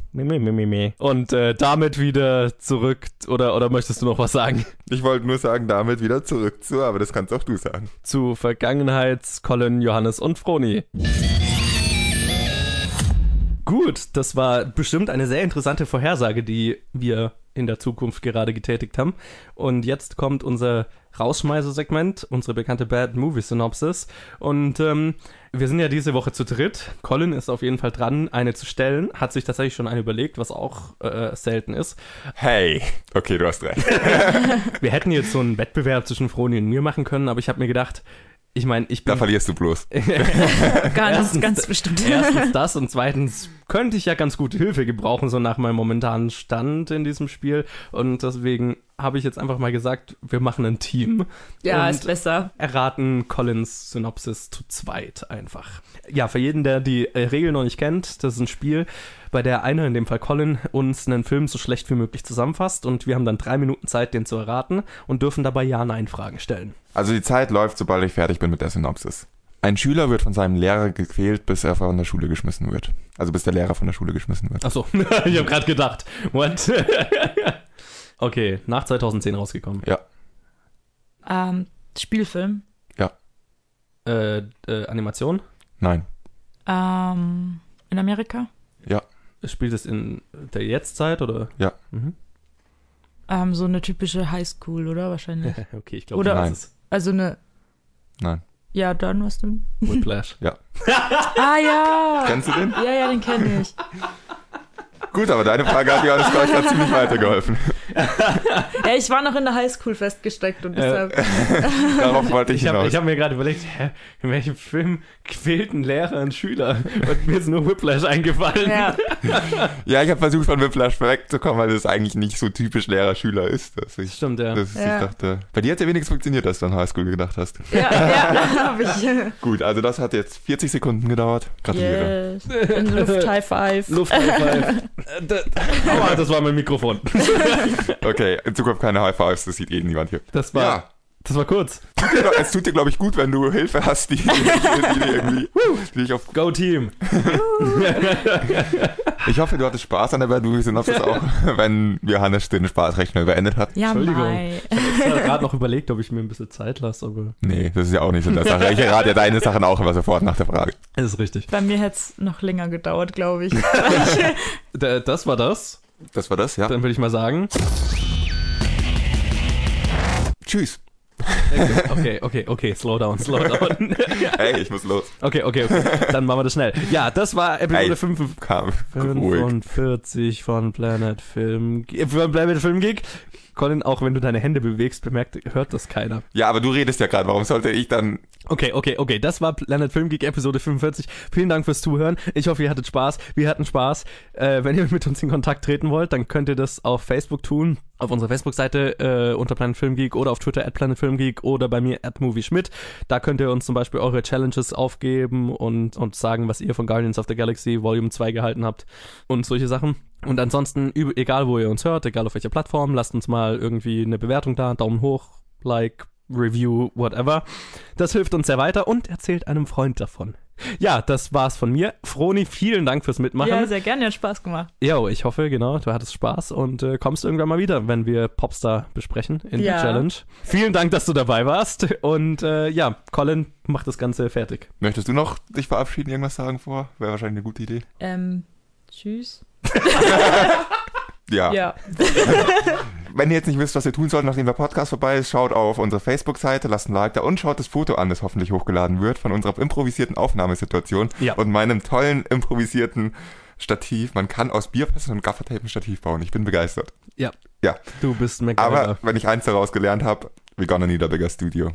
Und äh, damit wieder zurück, oder, oder möchtest du noch was sagen? Ich wollte nur sagen, damit wieder zurück zu, aber das kannst auch du sagen. Zu Vergangenheits, Colin, Johannes und Froni. Gut, das war bestimmt eine sehr interessante Vorhersage, die wir in der Zukunft gerade getätigt haben. Und jetzt kommt unser Rausschmeißer-Segment, unsere bekannte Bad Movie Synopsis. Und ähm, wir sind ja diese Woche zu dritt. Colin ist auf jeden Fall dran, eine zu stellen. Hat sich tatsächlich schon eine überlegt, was auch äh, selten ist. Hey. Okay, du hast recht. Wir hätten jetzt so einen Wettbewerb zwischen Froni und mir machen können, aber ich habe mir gedacht, ich meine, ich Da bin verlierst du bloß. Ganz, Erstens- ganz bestimmt. Erstens das und zweitens könnte ich ja ganz gute Hilfe gebrauchen, so nach meinem momentanen Stand in diesem Spiel. Und deswegen habe ich jetzt einfach mal gesagt, wir machen ein Team. ja, und ist besser. erraten Collins Synopsis zu zweit einfach. Ja, für jeden, der die äh, Regel noch nicht kennt, das ist ein Spiel, bei der einer, in dem Fall Colin, uns einen Film so schlecht wie möglich zusammenfasst und wir haben dann drei Minuten Zeit, den zu erraten und dürfen dabei Ja-Nein-Fragen stellen. Also die Zeit läuft, sobald ich fertig bin mit der Synopsis. Ein Schüler wird von seinem Lehrer gequält, bis er von der Schule geschmissen wird. Also bis der Lehrer von der Schule geschmissen wird. Achso, ich habe gerade gedacht. What? okay, nach 2010 rausgekommen. Ja. Ähm, Spielfilm. Äh, äh, Animation? Nein. Ähm, in Amerika. Ja. Spielt es in der Jetztzeit oder? Ja. Mhm. Ähm, so eine typische Highschool, oder? Wahrscheinlich. okay, ich glaube, Oder- das Nein. ist Also eine. Nein. Ja, dann was denn? Whiplash. Ah ja! Kennst du den? Ja, ja, den kenne ich. Gut, aber deine Frage hat mir alles gleich ziemlich weitergeholfen. Ja, ich war noch in der Highschool festgesteckt und deshalb. Darauf wollte ich Ich habe hinaus. hab mir gerade überlegt, hä, in welchem Film quält ein Lehrer einen Schüler? Und mir ist nur Whiplash eingefallen. ja. ja, ich habe versucht, von Whiplash wegzukommen, weil das eigentlich nicht so typisch Lehrer-Schüler ist. Dass ich, Stimmt, ja. dass Ja. ich dachte, bei dir hat ja wenigstens funktioniert, dass du an Highschool gedacht hast. ja, ja, hab ich. Gut, also das hat jetzt 40 Sekunden gedauert. Gratuliere. Yes. In Luft High Five. Luft High Five. Das war mein Mikrofon. Okay, in Zukunft keine High Fives, das sieht eh niemand hier. Das war, Ja, das war kurz. es tut dir, glaube ich, gut, wenn du Hilfe hast, die, die, die, die irgendwie die dich auf Go Team. Ich hoffe, du hattest Spaß an der Bad Movie Synopsis auch, wenn Johannes den Spaß recht schnell beendet hat. Ja, Entschuldigung. Mai. Ich habe gerade noch überlegt, ob ich mir ein bisschen Zeit lasse, aber Nee, das ist ja auch nicht so eine Sache. Ich errate ja deine Sachen auch immer sofort nach der Frage. es ist richtig. Bei mir hätte es noch länger gedauert, glaube ich. Da- Das war das. Das war das, ja. Dann würde ich mal sagen. Tschüss. Okay, okay, okay, slow down, slow down. Hey, ich muss los. Okay, okay, okay. Dann machen wir das schnell. Ja, das war Episode Hey. 5, Kam ruhig. 45 von Planet Film, von Planet Film Geek. Colin, auch wenn du deine Hände bewegst, bemerkt, hört das keiner. Ja, aber du redest ja gerade. Warum sollte ich dann... Okay, okay, okay. Das war Planet Film Geek Episode 45. Vielen Dank fürs Zuhören. Ich hoffe, ihr hattet Spaß. Wir hatten Spaß. Äh, wenn ihr mit uns in Kontakt treten wollt, dann könnt ihr das auf Facebook tun. Auf unserer Facebook-Seite äh, unter Planet Film Geek oder auf Twitter at Planet Film Geek oder bei mir at Movie Schmidt. Da könnt ihr uns zum Beispiel eure Challenges aufgeben und, und sagen, was ihr von Guardians of the Galaxy Volume 2 gehalten habt und solche Sachen. Und ansonsten, egal wo ihr uns hört, egal auf welcher Plattform, lasst uns mal irgendwie eine Bewertung da, Daumen hoch, Like, Review, whatever. Das hilft uns sehr weiter und erzählt einem Freund davon. Ja, das war's von mir. Froni, vielen Dank fürs Mitmachen. Ja, sehr gerne, hat Spaß gemacht. Jo, ich hoffe, genau, du hattest Spaß und äh, kommst irgendwann mal wieder, wenn wir Popstar besprechen in Ja. der Challenge. Vielen Dank, dass du dabei warst und äh, ja, Colin macht das Ganze fertig. Möchtest du noch dich verabschieden, irgendwas sagen vor? Wäre wahrscheinlich eine gute Idee. Ähm, tschüss. Ja. Ja. Wenn ihr jetzt nicht wisst, was ihr tun sollt, nachdem der Podcast vorbei ist, schaut auf unsere Facebook-Seite, lasst ein Like da und schaut das Foto an, das hoffentlich hochgeladen wird von unserer improvisierten Aufnahmesituation Ja. und meinem tollen improvisierten Stativ. Man kann aus Bierfässern und Gaffertape ein Stativ bauen. Ich bin begeistert. Ja, Ja. du bist MacGyver. Aber wenn ich eins daraus gelernt habe, we gonna need a bigger studio.